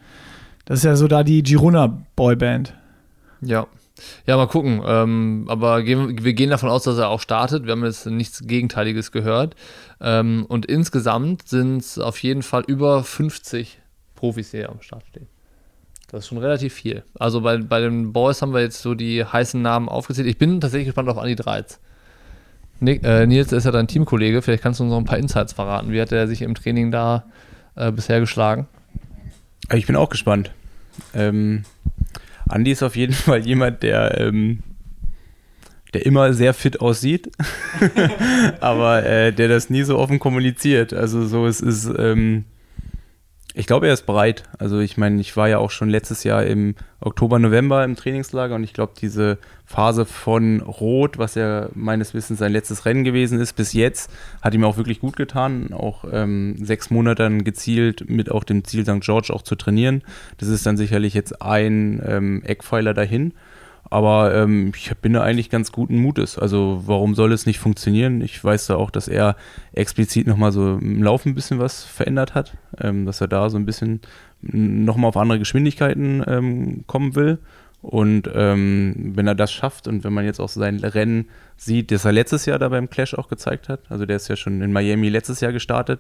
das ist ja so da die Girona Boyband. Ja. Ja, mal gucken. Ähm, aber gehen, wir gehen davon aus, dass er auch startet. Wir haben jetzt nichts Gegenteiliges gehört. Ähm, und insgesamt sind es auf jeden Fall über 50 Profis, die am Start stehen. Das ist schon relativ viel. Also bei, bei den Boys haben wir jetzt so die heißen Namen aufgezählt. Ich bin tatsächlich gespannt auf Andi Dreiz. Nick, äh, Nils ist ja dein Teamkollege. Vielleicht kannst du uns noch ein paar Insights verraten. Wie hat er sich im Training da äh, bisher geschlagen? Ich bin auch gespannt. Ähm, Andi ist auf jeden Fall jemand, der, ähm, der immer sehr fit aussieht, aber äh, der das nie so offen kommuniziert. Also so, es ist, ähm, ich glaube, er ist bereit. Also ich meine, ich war ja auch schon letztes Jahr im Oktober, November im Trainingslager und ich glaube, diese Phase von Rot, was ja meines Wissens sein letztes Rennen gewesen ist, bis jetzt, hat ihm auch wirklich gut getan. Auch ähm, sechs Monate dann gezielt mit auch dem Ziel St. George auch zu trainieren. Das ist dann sicherlich jetzt ein ähm, Eckpfeiler dahin. Aber ähm, ich bin da eigentlich ganz guten Mutes. Also warum soll es nicht funktionieren? Ich weiß da auch, dass er explizit nochmal so im Laufen ein bisschen was verändert hat, ähm, dass er da so ein bisschen nochmal auf andere Geschwindigkeiten ähm, kommen will. Und ähm, wenn er das schafft und wenn man jetzt auch sein Rennen sieht, das er letztes Jahr da beim Clash auch gezeigt hat, also der ist ja schon in Miami letztes Jahr gestartet,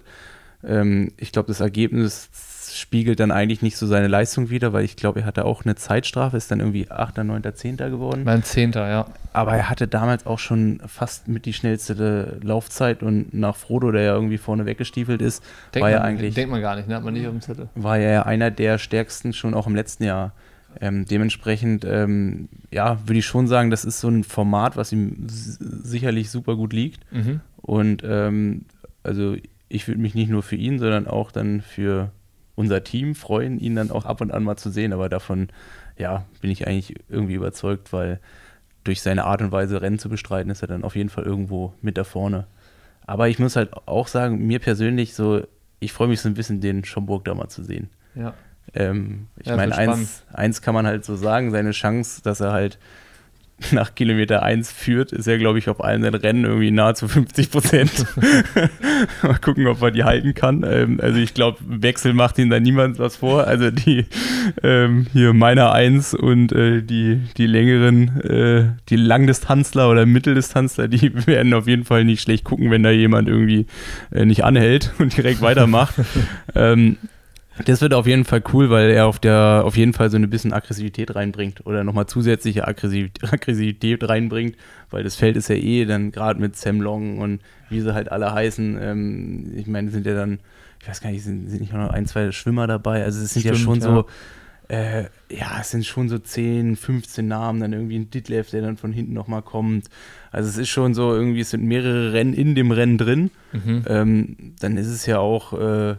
ähm, ich glaube, das Ergebnis spiegelt dann eigentlich nicht so seine Leistung wieder, weil ich glaube, er hatte auch eine Zeitstrafe, ist dann irgendwie 8., 9., 10. geworden. Mein 10., ja. Aber er hatte damals auch schon fast mit die schnellste Laufzeit und nach Frodo, der ja irgendwie vorne weggestiefelt ist, denkt war ja eigentlich. Denkt man gar nicht, ne? hat man nicht auf dem Zettel. War er ja einer der stärksten schon auch im letzten Jahr. Ähm, dementsprechend, ähm, ja, würde ich schon sagen, das ist so ein Format, was ihm sicherlich super gut liegt. Mhm. Und ähm, also ich würde mich nicht nur für ihn, sondern auch dann für unser Team freuen, ihn dann auch ab und an mal zu sehen. Aber davon, ja, bin ich eigentlich irgendwie überzeugt, weil durch seine Art und Weise Rennen zu bestreiten, ist er dann auf jeden Fall irgendwo mit da vorne. Aber ich muss halt auch sagen, mir persönlich so, ich freue mich so ein bisschen, den Schomburg da mal zu sehen. Ja. Ähm, ich ja, meine, eins, eins kann man halt so sagen, seine Chance, dass er halt nach Kilometer 1 führt, ist er, glaube ich, auf allen seinen Rennen irgendwie nahezu 50 Prozent. Mal gucken, ob er die halten kann. Ähm, also ich glaube, Wechsel macht ihm da niemand was vor. Also die ähm, hier meiner 1 und äh, die, die längeren, äh, die Langdistanzler oder Mitteldistanzler, die werden auf jeden Fall nicht schlecht gucken, wenn da jemand irgendwie äh, nicht anhält und direkt weitermacht. ähm, Das wird auf jeden Fall cool, weil er auf der auf jeden Fall so ein bisschen Aggressivität reinbringt oder nochmal zusätzliche Aggressivität reinbringt, weil das Feld ist ja eh dann gerade mit Sam Long und wie sie halt alle heißen. Ähm, ich meine, sind ja dann, ich weiß gar nicht, sind, sind nicht noch ein, zwei Schwimmer dabei? Also es sind Stimmt, ja schon ja. so, äh, ja, es sind schon so 10, 15 Namen, dann irgendwie ein Ditlev, der dann von hinten nochmal kommt. Also es ist schon so, irgendwie, es sind mehrere Rennen in dem Rennen drin. Mhm. Ähm, dann ist es ja auch äh,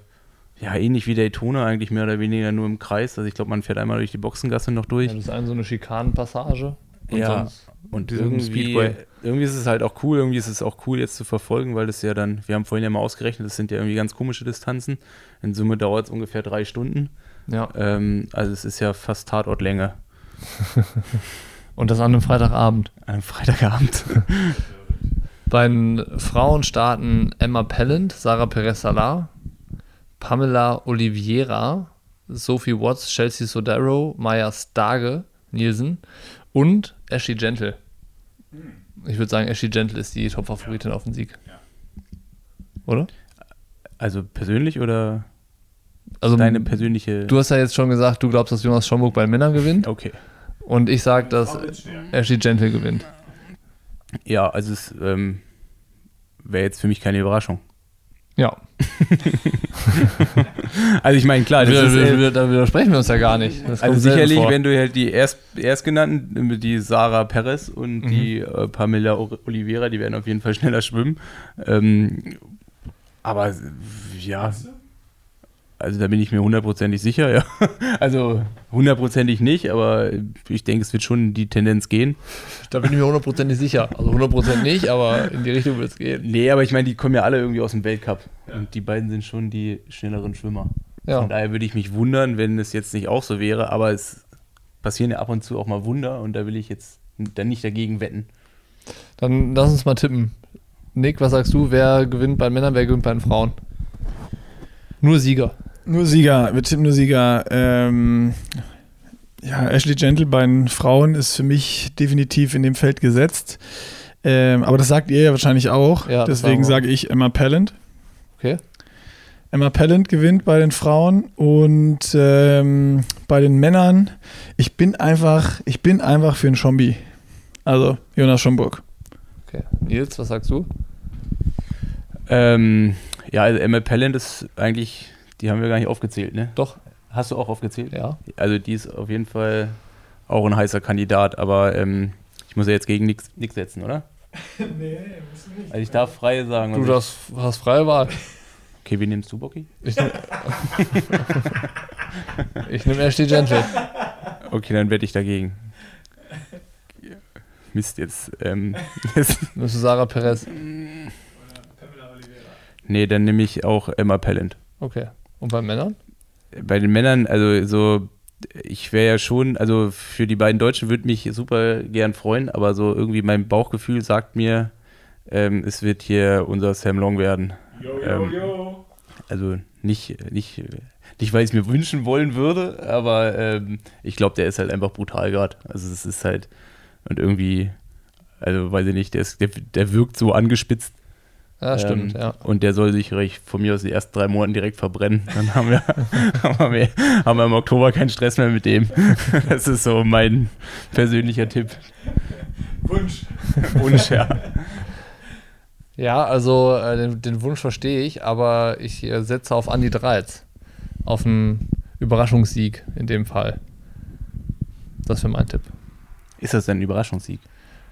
ja, ähnlich wie Daytona eigentlich mehr oder weniger nur im Kreis. Also ich glaube, man fährt einmal durch die Boxengasse noch durch. Ja, das ist eine so eine Schikanenpassage. Und ja, und irgendwie, irgendwie ist es halt auch cool, irgendwie ist es auch cool jetzt zu verfolgen, weil das ja dann, wir haben vorhin ja mal ausgerechnet, das sind ja irgendwie ganz komische Distanzen. In Summe dauert es ungefähr drei Stunden. Ja. Ähm, also es ist ja fast Tatortlänge. und das an einem Freitagabend. An einem Freitagabend. Bei den Frauen starten Emma Pellant, Sarah Perez-Salar, Pamela Oliveira, Sophie Watts, Chelsea Sodaro, Maya Stage, Nielsen und Ashley Gentle. Ich würde sagen, Ashley Gentle ist die Top-Favoritin auf den Sieg. Oder? Also persönlich oder also deine persönliche. Du hast ja jetzt schon gesagt, du glaubst, dass Jonas Schomburg bei den Männern gewinnt. Okay. Und ich sage, dass Ashley Gentle gewinnt. Ja, also es ähm, wäre jetzt für mich keine Überraschung. Ja. also ich meine, klar, das wir, ist, wir, da widersprechen wir uns ja gar nicht. also sicherlich, wenn du halt die erst, erstgenannten, die Sarah Perez und mhm. die äh, Pamela Oliveira, die werden auf jeden Fall schneller schwimmen. Ähm, aber ja. Also da bin ich mir hundertprozentig sicher, ja. Also hundertprozentig nicht, aber ich denke, es wird schon die Tendenz gehen. Da bin ich mir hundertprozentig sicher. Also hundertprozentig nicht, aber in die Richtung wird es gehen. Nee, aber ich meine, die kommen ja alle irgendwie aus dem Weltcup. Ja. Und die beiden sind schon die schnelleren Schwimmer. Ja. Von daher würde ich mich wundern, wenn es jetzt nicht auch so wäre, aber es passieren ja ab und zu auch mal Wunder und da will ich jetzt dann nicht dagegen wetten. Dann lass uns mal tippen. Nick, was sagst du? Wer gewinnt bei Männern, wer gewinnt bei den Frauen? Nur Sieger. Nur Sieger, wir tippen nur Sieger. Ähm, ja, Ashley Gentle bei den Frauen ist für mich definitiv in dem Feld gesetzt. Ähm, aber das sagt ihr ja wahrscheinlich auch. Ja, Deswegen sage ich Emma Pallant. Okay. Emma Pallant gewinnt bei den Frauen und ähm, bei den Männern, ich bin einfach, ich bin einfach für einen Schombi. Also Jonas Schomburg. Okay. Nils, was sagst du? Ähm, ja, also Emma Pallant ist eigentlich die haben wir gar nicht aufgezählt, ne? Doch. Hast du auch aufgezählt? Ja. Also die ist auf jeden Fall auch ein heißer Kandidat, aber ähm, ich muss ja jetzt gegen nichts setzen, oder? nee, du nicht. Also ich darf freie sagen. Du darfst, hast freie Wahl. Okay, wie nimmst du, Bocky? Ich nehme nehm Ashley Gentle. Okay, dann werde ich dagegen. Mist, jetzt. Ähm, jetzt. Nimmst du Sarah Perez? Nee, dann nehme ich auch Emma Pellant. Okay. Und bei Männern? Bei den Männern, also so, ich wäre ja schon, also für die beiden Deutschen würde mich super gern freuen, aber so irgendwie mein Bauchgefühl sagt mir, ähm, es wird hier unser Sam Long werden. Yo, yo, ähm, yo. Also nicht, nicht, nicht, weil ich es mir wünschen wollen würde, aber ähm, ich glaube, der ist halt einfach brutal gerade. Also es ist halt, und irgendwie, also weiß ich nicht, der, ist, der, der wirkt so angespitzt ja, stimmt, ähm, ja. Und der soll sich von mir aus die ersten drei Monate direkt verbrennen. Dann haben wir, haben, wir, haben wir im Oktober keinen Stress mehr mit dem. Das ist so mein persönlicher Tipp. Wunsch. Wunsch, ja. Ja, also äh, den, den, Wunsch verstehe ich, aber ich äh, setze auf Andi Dreiz. Auf einen Überraschungssieg in dem Fall. Das wäre mein Tipp. Ist das denn ein Überraschungssieg?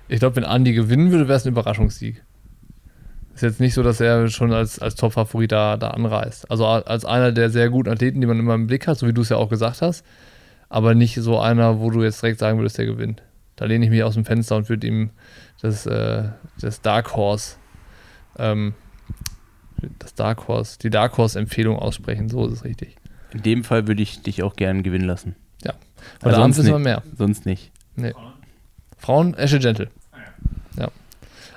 Ich glaube, wenn Andi gewinnen würde, wäre es ein Überraschungssieg. Ist jetzt nicht so, dass er schon als, als Top-Favorit da, da anreist. Also als einer der sehr guten Athleten, die man immer im Blick hat, so wie du es ja auch gesagt hast. Aber nicht so einer, wo du jetzt direkt sagen würdest, der gewinnt. Da lehne ich mich aus dem Fenster und würde ihm das, äh, das Dark Horse, ähm, das Dark Horse, die Dark Horse-Empfehlung aussprechen. So ist es richtig. In dem Fall würde ich dich auch gerne gewinnen lassen. Ja. Weil also sonst wissen wir mehr. Sonst nicht. Nee. Frauen, Ashley Gentle. Ja.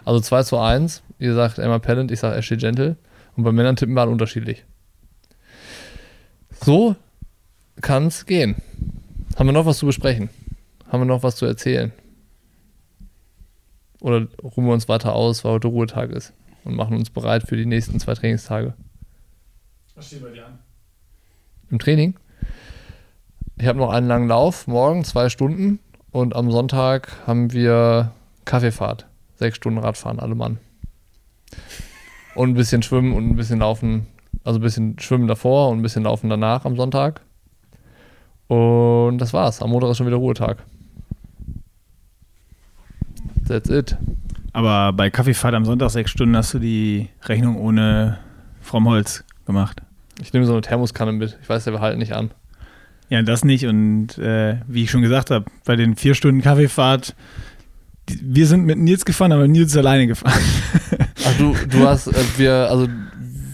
Also 2 zu 1. Ihr sagt Emma Pellant, ich sage Ashley Gentle. Und bei Männern tippen wir alle unterschiedlich. So kann es gehen. Haben wir noch was zu besprechen? Haben wir noch was zu erzählen? Oder ruhen wir uns weiter aus, weil heute Ruhetag ist und machen uns bereit für die nächsten zwei Trainingstage? Was steht bei dir an? im Training. Ich habe noch einen langen Lauf, morgen zwei Stunden und am Sonntag haben wir Kaffeefahrt. Sechs Stunden Radfahren, alle Mann. Und ein bisschen schwimmen und ein bisschen laufen. Also ein bisschen schwimmen davor und ein bisschen laufen danach am Sonntag. Und das war's. Am Montag ist schon wieder Ruhetag. That's it. Aber bei Kaffeefahrt am Sonntag sechs Stunden hast du die Rechnung ohne Fromm Holz gemacht. Ich nehme so eine Thermoskanne mit. Ich weiß, der halten nicht an. Ja, das nicht. Und äh, wie ich schon gesagt habe, bei den vier Stunden Kaffeefahrt, die, wir sind mit Nils gefahren, aber Nils ist alleine gefahren. Ach, du, du hast, äh, wir, also,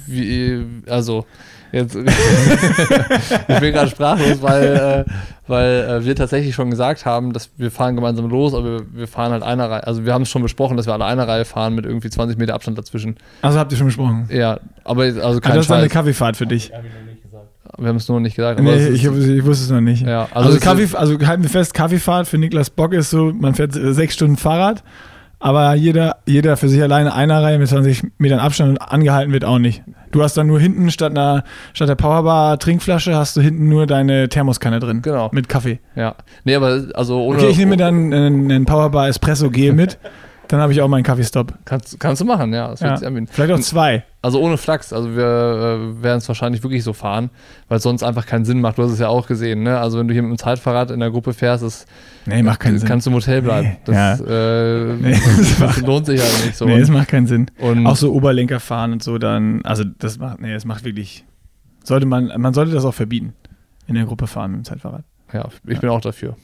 wie, also, jetzt, ich bin gerade sprachlos, weil, äh, weil äh, wir tatsächlich schon gesagt haben, dass wir fahren gemeinsam los, aber wir, wir fahren halt einer Reihe, also wir haben es schon besprochen, dass wir alle einer Reihe fahren mit irgendwie 20 Meter Abstand dazwischen. Also habt ihr schon besprochen? Ja, aber also kein Ah, das war eine Scheiß. Kaffeefahrt für dich. Wir haben es nur noch nicht gesagt. aber Nee, es ist- ich, ich wusste es noch nicht. Ja, also, also also, Kaffee, also halten wir fest, Kaffeefahrt für Niklas Bock ist so, man fährt äh, sechs Stunden Fahrrad, aber jeder, jeder für sich alleine einer Reihe mit 20 Metern Abstand und angehalten wird auch nicht. Du hast dann nur hinten statt einer statt der Powerbar Trinkflasche hast du hinten nur deine Thermoskanne drin. Genau. Mit Kaffee. Ja. Nee, aber also ohne. Okay, ich nehme dann einen, einen Powerbar Espresso Gel mit. Dann habe ich auch meinen Kaffeestop. Kannst, kannst du machen, ja. Das Ja. Vielleicht auch zwei. Also ohne Flachs. Also wir äh, werden es wahrscheinlich wirklich so fahren, weil es sonst einfach keinen Sinn macht. Du hast es ja auch gesehen, ne? Also wenn du hier mit dem Zeitfahrrad in der Gruppe fährst, ist, Nee, macht keinen Sinn. kannst du im Hotel bleiben. Nee, Das, äh, Nee, das, das lohnt sich halt nicht so. nee, es macht keinen Sinn. und Auch so Oberlenker fahren und so dann, also das macht, nee, es macht wirklich, sollte man, man sollte das auch verbieten, in der Gruppe fahren mit dem Zeitfahrrad. ja, ich bin auch dafür.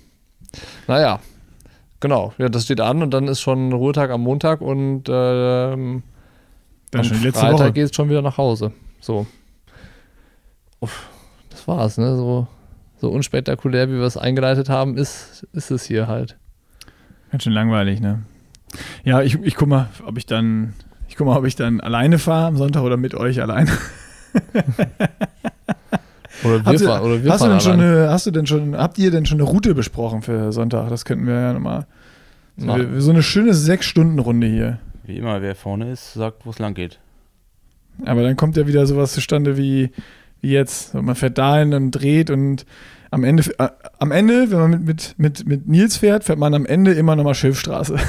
Naja, genau. Ja, das steht an und dann ist schon Ruhetag am Montag und ähm, Dann am schon letzte Freitag geht es schon wieder nach Hause. So. Uff, das war's, ne? So, so unspektakulär, wie wir es eingeleitet haben, ist, ist es hier halt. Ganz schön langweilig, ne? Ja, ich, ich guck mal, ob ich dann, ich guck mal, ob ich dann alleine fahre am Sonntag oder mit euch alleine. Oder wir Habt ihr- fahren, oder wir hast, du fahren denn schon eine, hast du denn schon, habt ihr denn schon eine Route besprochen für Sonntag? Das könnten wir ja nochmal. So, wir- so eine schöne Sechs-Stunden-Runde hier. Wie immer, wer vorne ist, sagt, wo es lang geht. Aber dann kommt ja wieder sowas zustande wie, wie jetzt. Man fährt dahin und dreht und am Ende, äh, am Ende, wenn man mit, mit, mit, mit Nils fährt, fährt man am Ende immer nochmal Schilfstraße.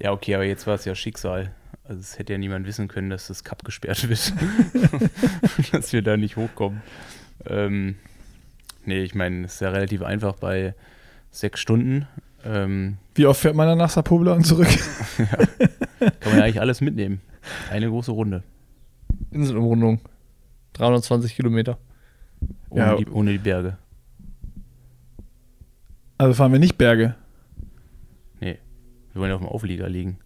Ja, okay, aber jetzt war es ja Schicksal. Also es hätte ja niemand wissen können, dass das Cup gesperrt wird. dass wir da nicht hochkommen. Ähm, nee, ich meine, es ist ja relativ einfach bei sechs Stunden. Ähm, Wie oft fährt man dann nach Sapobla und zurück? kann man ja eigentlich alles mitnehmen. Eine große Runde. Inselumrundung. 320 Kilometer. Ohne, Ja. die, ohne die Berge. Also fahren wir nicht Berge. Wir wollen ja auf dem Auflieger liegen.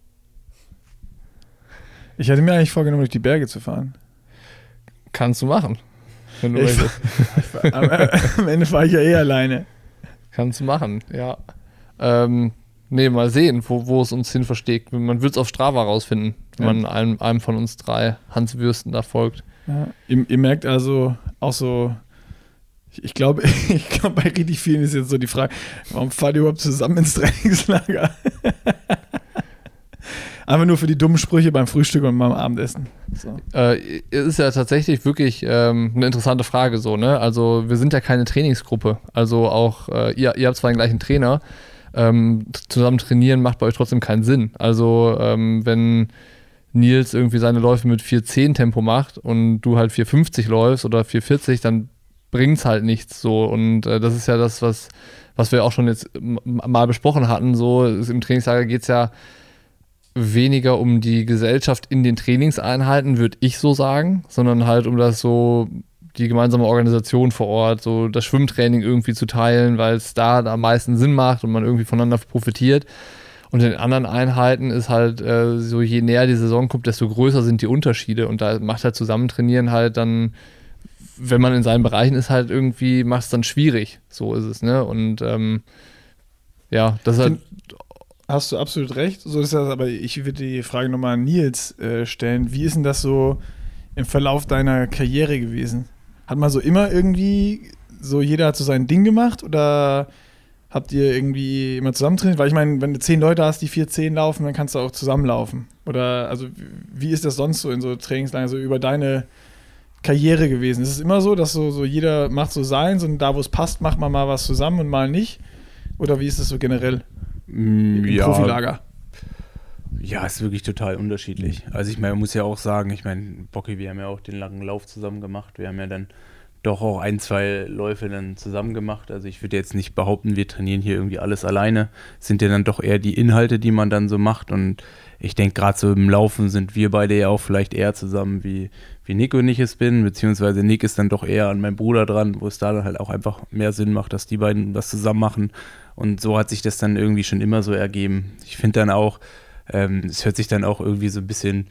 Ich hatte mir eigentlich vorgenommen, durch die Berge zu fahren. Kannst du machen. Wenn du Ich- möchtest. am, am Ende fahre ich ja eh alleine. Kannst du machen, ja. Ähm, nee, mal sehen, wo, wo es uns hin versteckt. Man wird es auf Strava rausfinden, wenn Ja. man einem, einem von uns drei Hans Würsten da folgt. Ja. Ihr, ihr merkt also auch so, ich, ich glaube, ich glaube, bei richtig vielen ist jetzt so die Frage, warum fahrt ihr überhaupt zusammen ins Trainingslager? Einfach nur für die dummen Sprüche beim Frühstück und beim Abendessen. So. Äh, es ist ja tatsächlich wirklich ähm, eine interessante Frage so, ne? Also wir sind ja keine Trainingsgruppe. Also auch, äh, ihr, ihr habt zwar den gleichen Trainer, ähm, zusammen trainieren macht bei euch trotzdem keinen Sinn. Also ähm, wenn Nils irgendwie seine Läufe mit 4,10 Tempo macht und du halt 4,50 läufst oder 4,40, dann bringt's halt nichts so. Und äh, das ist ja das, was, was wir auch schon jetzt mal besprochen hatten. So im Trainingslager geht's ja weniger um die Gesellschaft in den Trainingseinheiten, würde ich so sagen, sondern halt um das so die gemeinsame Organisation vor Ort, so das Schwimmtraining irgendwie zu teilen, weil es da am meisten Sinn macht und man irgendwie voneinander profitiert. Und in anderen Einheiten ist halt äh, so, je näher die Saison kommt, desto größer sind die Unterschiede. Und da macht halt Zusammentrainieren halt dann, wenn man in seinen Bereichen ist, halt irgendwie, macht es dann schwierig. So ist es, ne? Und ähm, ja, das ist halt. Hast du absolut recht. So ist das, aber ich würde die Frage nochmal an Nils äh, stellen. Wie ist denn das so im Verlauf deiner Karriere gewesen? Hat man so immer irgendwie, so jeder hat so sein Ding gemacht oder habt ihr irgendwie immer zusammen trainiert? Weil ich meine, wenn du zehn Leute hast, die vier zehn laufen, dann kannst du auch zusammenlaufen. Oder also wie ist das sonst so in so Trainingslagern, so über deine Karriere gewesen? Ist es immer so, dass so, so jeder macht so seins und da, wo es passt, macht man mal was zusammen und mal nicht? Oder wie ist es so generell im ja, Profilager? Ja, ist wirklich total unterschiedlich. Also ich meine, man muss ja auch sagen, ich meine, Bocky, wir haben ja auch den langen Lauf zusammen gemacht. Wir haben ja dann doch auch ein, zwei Läufe dann zusammen gemacht. Also ich würde jetzt nicht behaupten, wir trainieren hier irgendwie alles alleine. Es sind ja dann doch eher die Inhalte, die man dann so macht. Und ich denke, gerade so im Laufen sind wir beide ja auch vielleicht eher zusammen, wie, wie Nick und ich es bin. Beziehungsweise Nick ist dann doch eher an meinem Bruder dran, wo es da dann halt auch einfach mehr Sinn macht, dass die beiden was zusammen machen. Und so hat sich das dann irgendwie schon immer so ergeben. Ich finde dann auch, ähm, es hört sich dann auch irgendwie so ein bisschen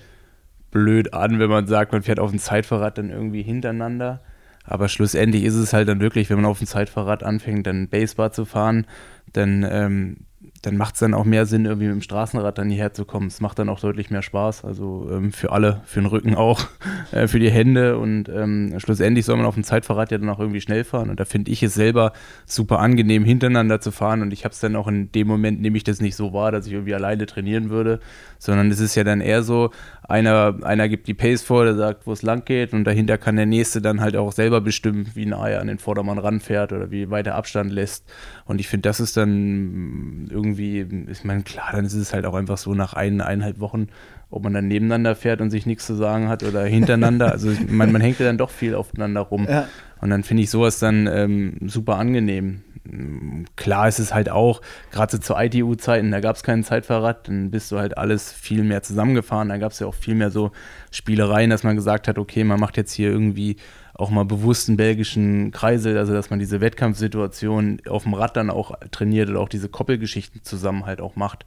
blöd an, wenn man sagt, man fährt auf dem Zeitfahrrad dann irgendwie hintereinander. Aber schlussendlich ist es halt dann wirklich, wenn man auf dem Zeitfahrrad anfängt, dann Basebar zu fahren, dann, ähm, dann macht es dann auch mehr Sinn, irgendwie mit dem Straßenrad dann hierher zu kommen. Es macht dann auch deutlich mehr Spaß. Also ähm, für alle, für den Rücken auch, äh, für die Hände. Und ähm, schlussendlich soll man auf dem Zeitfahrrad ja dann auch irgendwie schnell fahren. Und da finde ich es selber super angenehm, hintereinander zu fahren. Und ich habe es dann auch in dem Moment, nehme ich das nicht so wahr, dass ich irgendwie alleine trainieren würde, sondern es ist ja dann eher so, einer, einer gibt die Pace vor, der sagt, wo es lang geht und dahinter kann der Nächste dann halt auch selber bestimmen, wie nah er an den Vordermann ranfährt oder wie weit er Abstand lässt. Und ich finde, das ist dann irgendwie, ich meine, klar, dann ist es halt auch einfach so nach ein, eineinhalb Wochen, ob man dann nebeneinander fährt und sich nichts zu sagen hat oder hintereinander. Also man, man hängt ja dann doch viel aufeinander rum. Ja. Und dann finde ich sowas dann ähm, super angenehm. Klar ist es halt auch, gerade so zu ITU-Zeiten, da gab es kein Zeitfahrrad, dann bist du halt alles viel mehr zusammengefahren. Da gab es ja auch viel mehr so Spielereien, dass man gesagt hat, okay, man macht jetzt hier irgendwie auch mal bewusst einen belgischen Kreisel, also dass man diese Wettkampfsituation auf dem Rad dann auch trainiert oder auch diese Koppelgeschichten zusammen halt auch macht.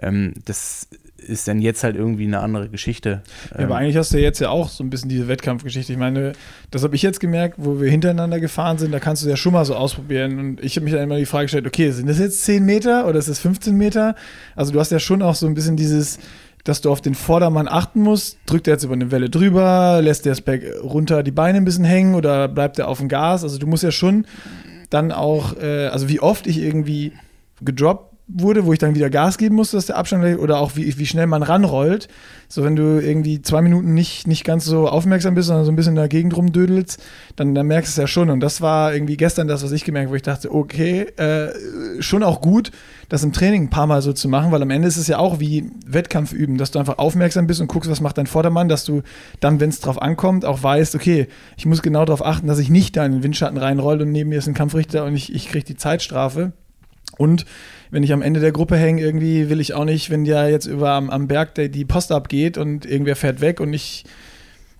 Ähm, das ist dann jetzt halt irgendwie eine andere Geschichte. Ja, aber Ähm, eigentlich hast du ja jetzt ja auch so ein bisschen diese Wettkampfgeschichte. Ich meine, das habe ich jetzt gemerkt, wo wir hintereinander gefahren sind, da kannst du ja schon mal so ausprobieren. Und ich habe mich dann immer die Frage gestellt, okay, sind das jetzt 10 Meter oder ist das 15 Meter? Also du hast ja schon auch so ein bisschen dieses, dass du auf den Vordermann achten musst. Drückt er jetzt über eine Welle drüber, lässt der Berg runter die Beine ein bisschen hängen oder bleibt er auf dem Gas? Also du musst ja schon dann auch, äh, also wie oft ich irgendwie gedroppt wurde, wo ich dann wieder Gas geben musste, dass der Abstand oder auch wie, wie schnell man ranrollt. So, wenn du irgendwie zwei Minuten nicht, nicht ganz so aufmerksam bist, sondern so ein bisschen in der Gegend rumdödelst, dann, dann merkst du es ja schon. Und das war irgendwie gestern das, was ich gemerkt habe, wo ich dachte, okay, äh, schon auch gut, das im Training ein paar Mal so zu machen, weil am Ende ist es ja auch wie Wettkampf üben, dass du einfach aufmerksam bist und guckst, was macht dein Vordermann, dass du dann, wenn es drauf ankommt, auch weißt, okay, ich muss genau darauf achten, dass ich nicht da in den Windschatten reinrolle und neben mir ist ein Kampfrichter und ich, ich kriege die Zeitstrafe. Und wenn ich am Ende der Gruppe hänge, irgendwie will ich auch nicht, wenn ja jetzt über am, am Berg der, die Post abgeht und irgendwer fährt weg und ich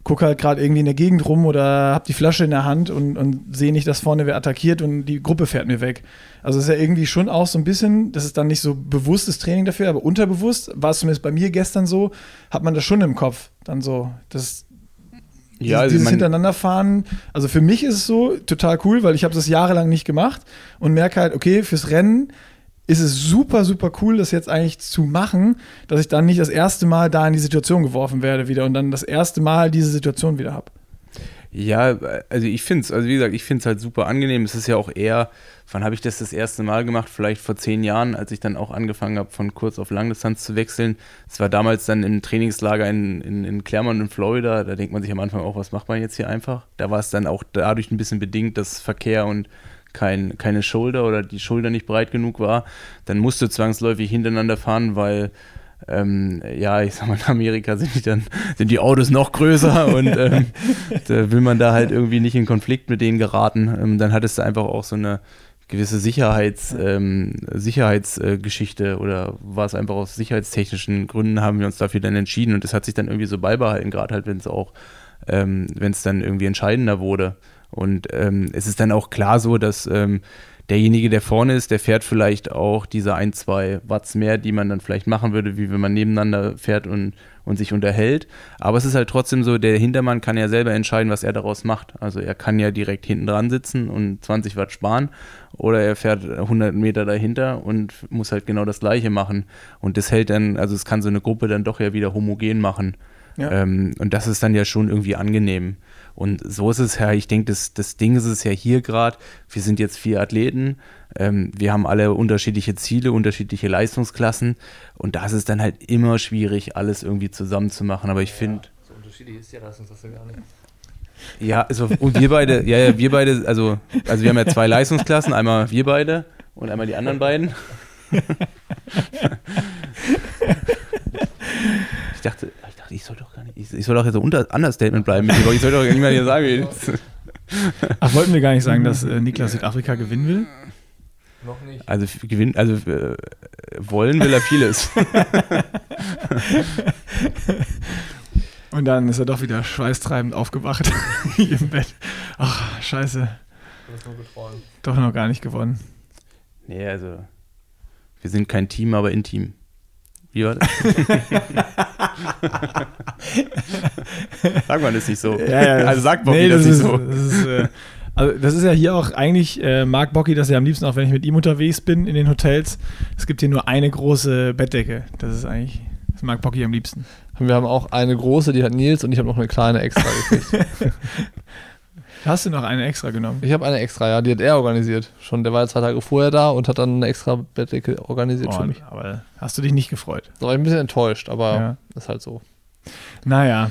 gucke halt gerade irgendwie in der Gegend rum oder habe die Flasche in der Hand und, und sehe nicht, dass vorne wer attackiert und die Gruppe fährt mir weg. Also ist ja irgendwie schon auch so ein bisschen, das ist dann nicht so bewusstes Training dafür, aber unterbewusst, war es zumindest bei mir gestern so, hat man das schon im Kopf. Dann so, das, ja, also dieses Hintereinanderfahren, also für mich ist es so total cool, weil ich habe das jahrelang nicht gemacht und merke halt, okay, fürs Rennen ist es super, super cool, das jetzt eigentlich zu machen, dass ich dann nicht das erste Mal da in die Situation geworfen werde wieder und dann das erste Mal diese Situation wieder habe. Ja, also ich finde es, also wie gesagt, ich finde es halt super angenehm. Es ist ja auch eher, wann habe ich das das erste Mal gemacht? Vielleicht vor zehn Jahren, als ich dann auch angefangen habe, von kurz auf Langdistanz zu wechseln. Es war damals dann im Trainingslager in, in, in Claremont in Florida. Da denkt man sich am Anfang auch, was macht man jetzt hier einfach? Da war es dann auch dadurch ein bisschen bedingt, dass Verkehr und kein, keine Schulter oder die Schulter nicht breit genug war. Dann musste zwangsläufig hintereinander fahren, weil ähm, ja, ich sag mal, in Amerika sind die dann, sind die Autos noch größer und ähm, da will man da halt irgendwie nicht in Konflikt mit denen geraten. Ähm, dann hattest du einfach auch so eine gewisse Sicherheits, ähm, Sicherheitsgeschichte oder war es einfach aus sicherheitstechnischen Gründen haben wir uns dafür dann entschieden und das hat sich dann irgendwie so beibehalten, gerade halt, wenn es auch, ähm, wenn es dann irgendwie entscheidender wurde. Und ähm, es ist dann auch klar so, dass derjenige, der vorne ist, der fährt vielleicht auch diese ein, zwei Watts mehr, die man dann vielleicht machen würde, wie wenn man nebeneinander fährt und, und sich unterhält. Aber es ist halt trotzdem so, der Hintermann kann ja selber entscheiden, was er daraus macht. Also er kann ja direkt hinten dran sitzen und 20 Watt sparen oder er fährt 100 Meter dahinter und muss halt genau das Gleiche machen. Und das hält dann, also es kann so eine Gruppe dann doch ja wieder homogen machen. Ja. Ähm, und das ist dann ja schon irgendwie angenehm. Und so ist es ja, ich denke, das, das Ding ist es ja hier gerade. Wir sind jetzt vier Athleten. Ähm, wir haben alle unterschiedliche Ziele, unterschiedliche Leistungsklassen. Und da ist es dann halt immer schwierig, alles irgendwie zusammen zu machen. Aber ich finde, So unterschiedlich ist ja das, das hast du gar nicht. Ja, also, und wir beide, ja, ja, wir beide, also, also wir haben ja zwei Leistungsklassen, einmal wir beide und einmal die anderen beiden. ich dachte, ich dachte, ich soll doch gar nicht, ich, ich soll doch jetzt so unter Understatement bleiben mit dir, ich soll doch nicht mehr hier sagen. Ach, wollten wir gar nicht sagen, dass äh, Niklas Südafrika gewinnen will? Noch nicht. Also gewinnen, also äh, wollen will er vieles. Und dann ist er doch wieder schweißtreibend aufgewacht hier im Bett. Ach, scheiße. Du hast nur. Doch noch gar nicht gewonnen. nee, also wir sind kein Team, aber intim. Wie war das? Sag mal das nicht so. also sag Bobby nee, das, das, nicht ist, so. das, ist, äh, also das ist ja hier auch eigentlich, äh, mag Bocky das ja am liebsten auch, wenn ich mit ihm unterwegs bin in den Hotels. Es gibt hier nur eine große Bettdecke. Das ist eigentlich, das mag Bocky am liebsten. Wir haben auch eine große, die hat Nils und ich habe noch eine kleine extra gekriegt. Hast du noch eine extra genommen? ich habe eine extra, ja, die hat er organisiert. Schon, der war ja zwei Tage vorher da und hat dann eine extra Bettdecke organisiert für Oh, mich. aber hast du dich nicht gefreut? Da war ich ein bisschen enttäuscht, aber Ja. ist halt so. Naja.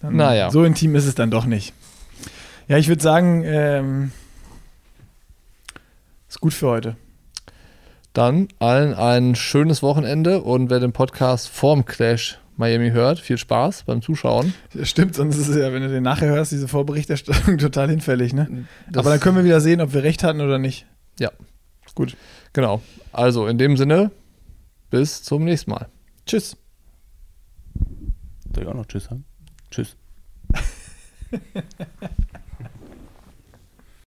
Dann, Naja. So intim ist es dann doch nicht. Ja, ich würde sagen, ähm, ist gut für heute. Dann allen ein schönes Wochenende und wer den Podcast vorm Clash Miami hört, viel Spaß beim Zuschauen. Stimmt, sonst ist es ja, wenn du den nachher hörst, diese Vorberichterstattung total hinfällig, ne? Das- Aber dann können wir wieder sehen, ob wir recht hatten oder nicht. Genau. Also in dem Sinne, bis zum nächsten Mal. Tschüss. Soll ich auch noch Tschüss sagen? Tschüss.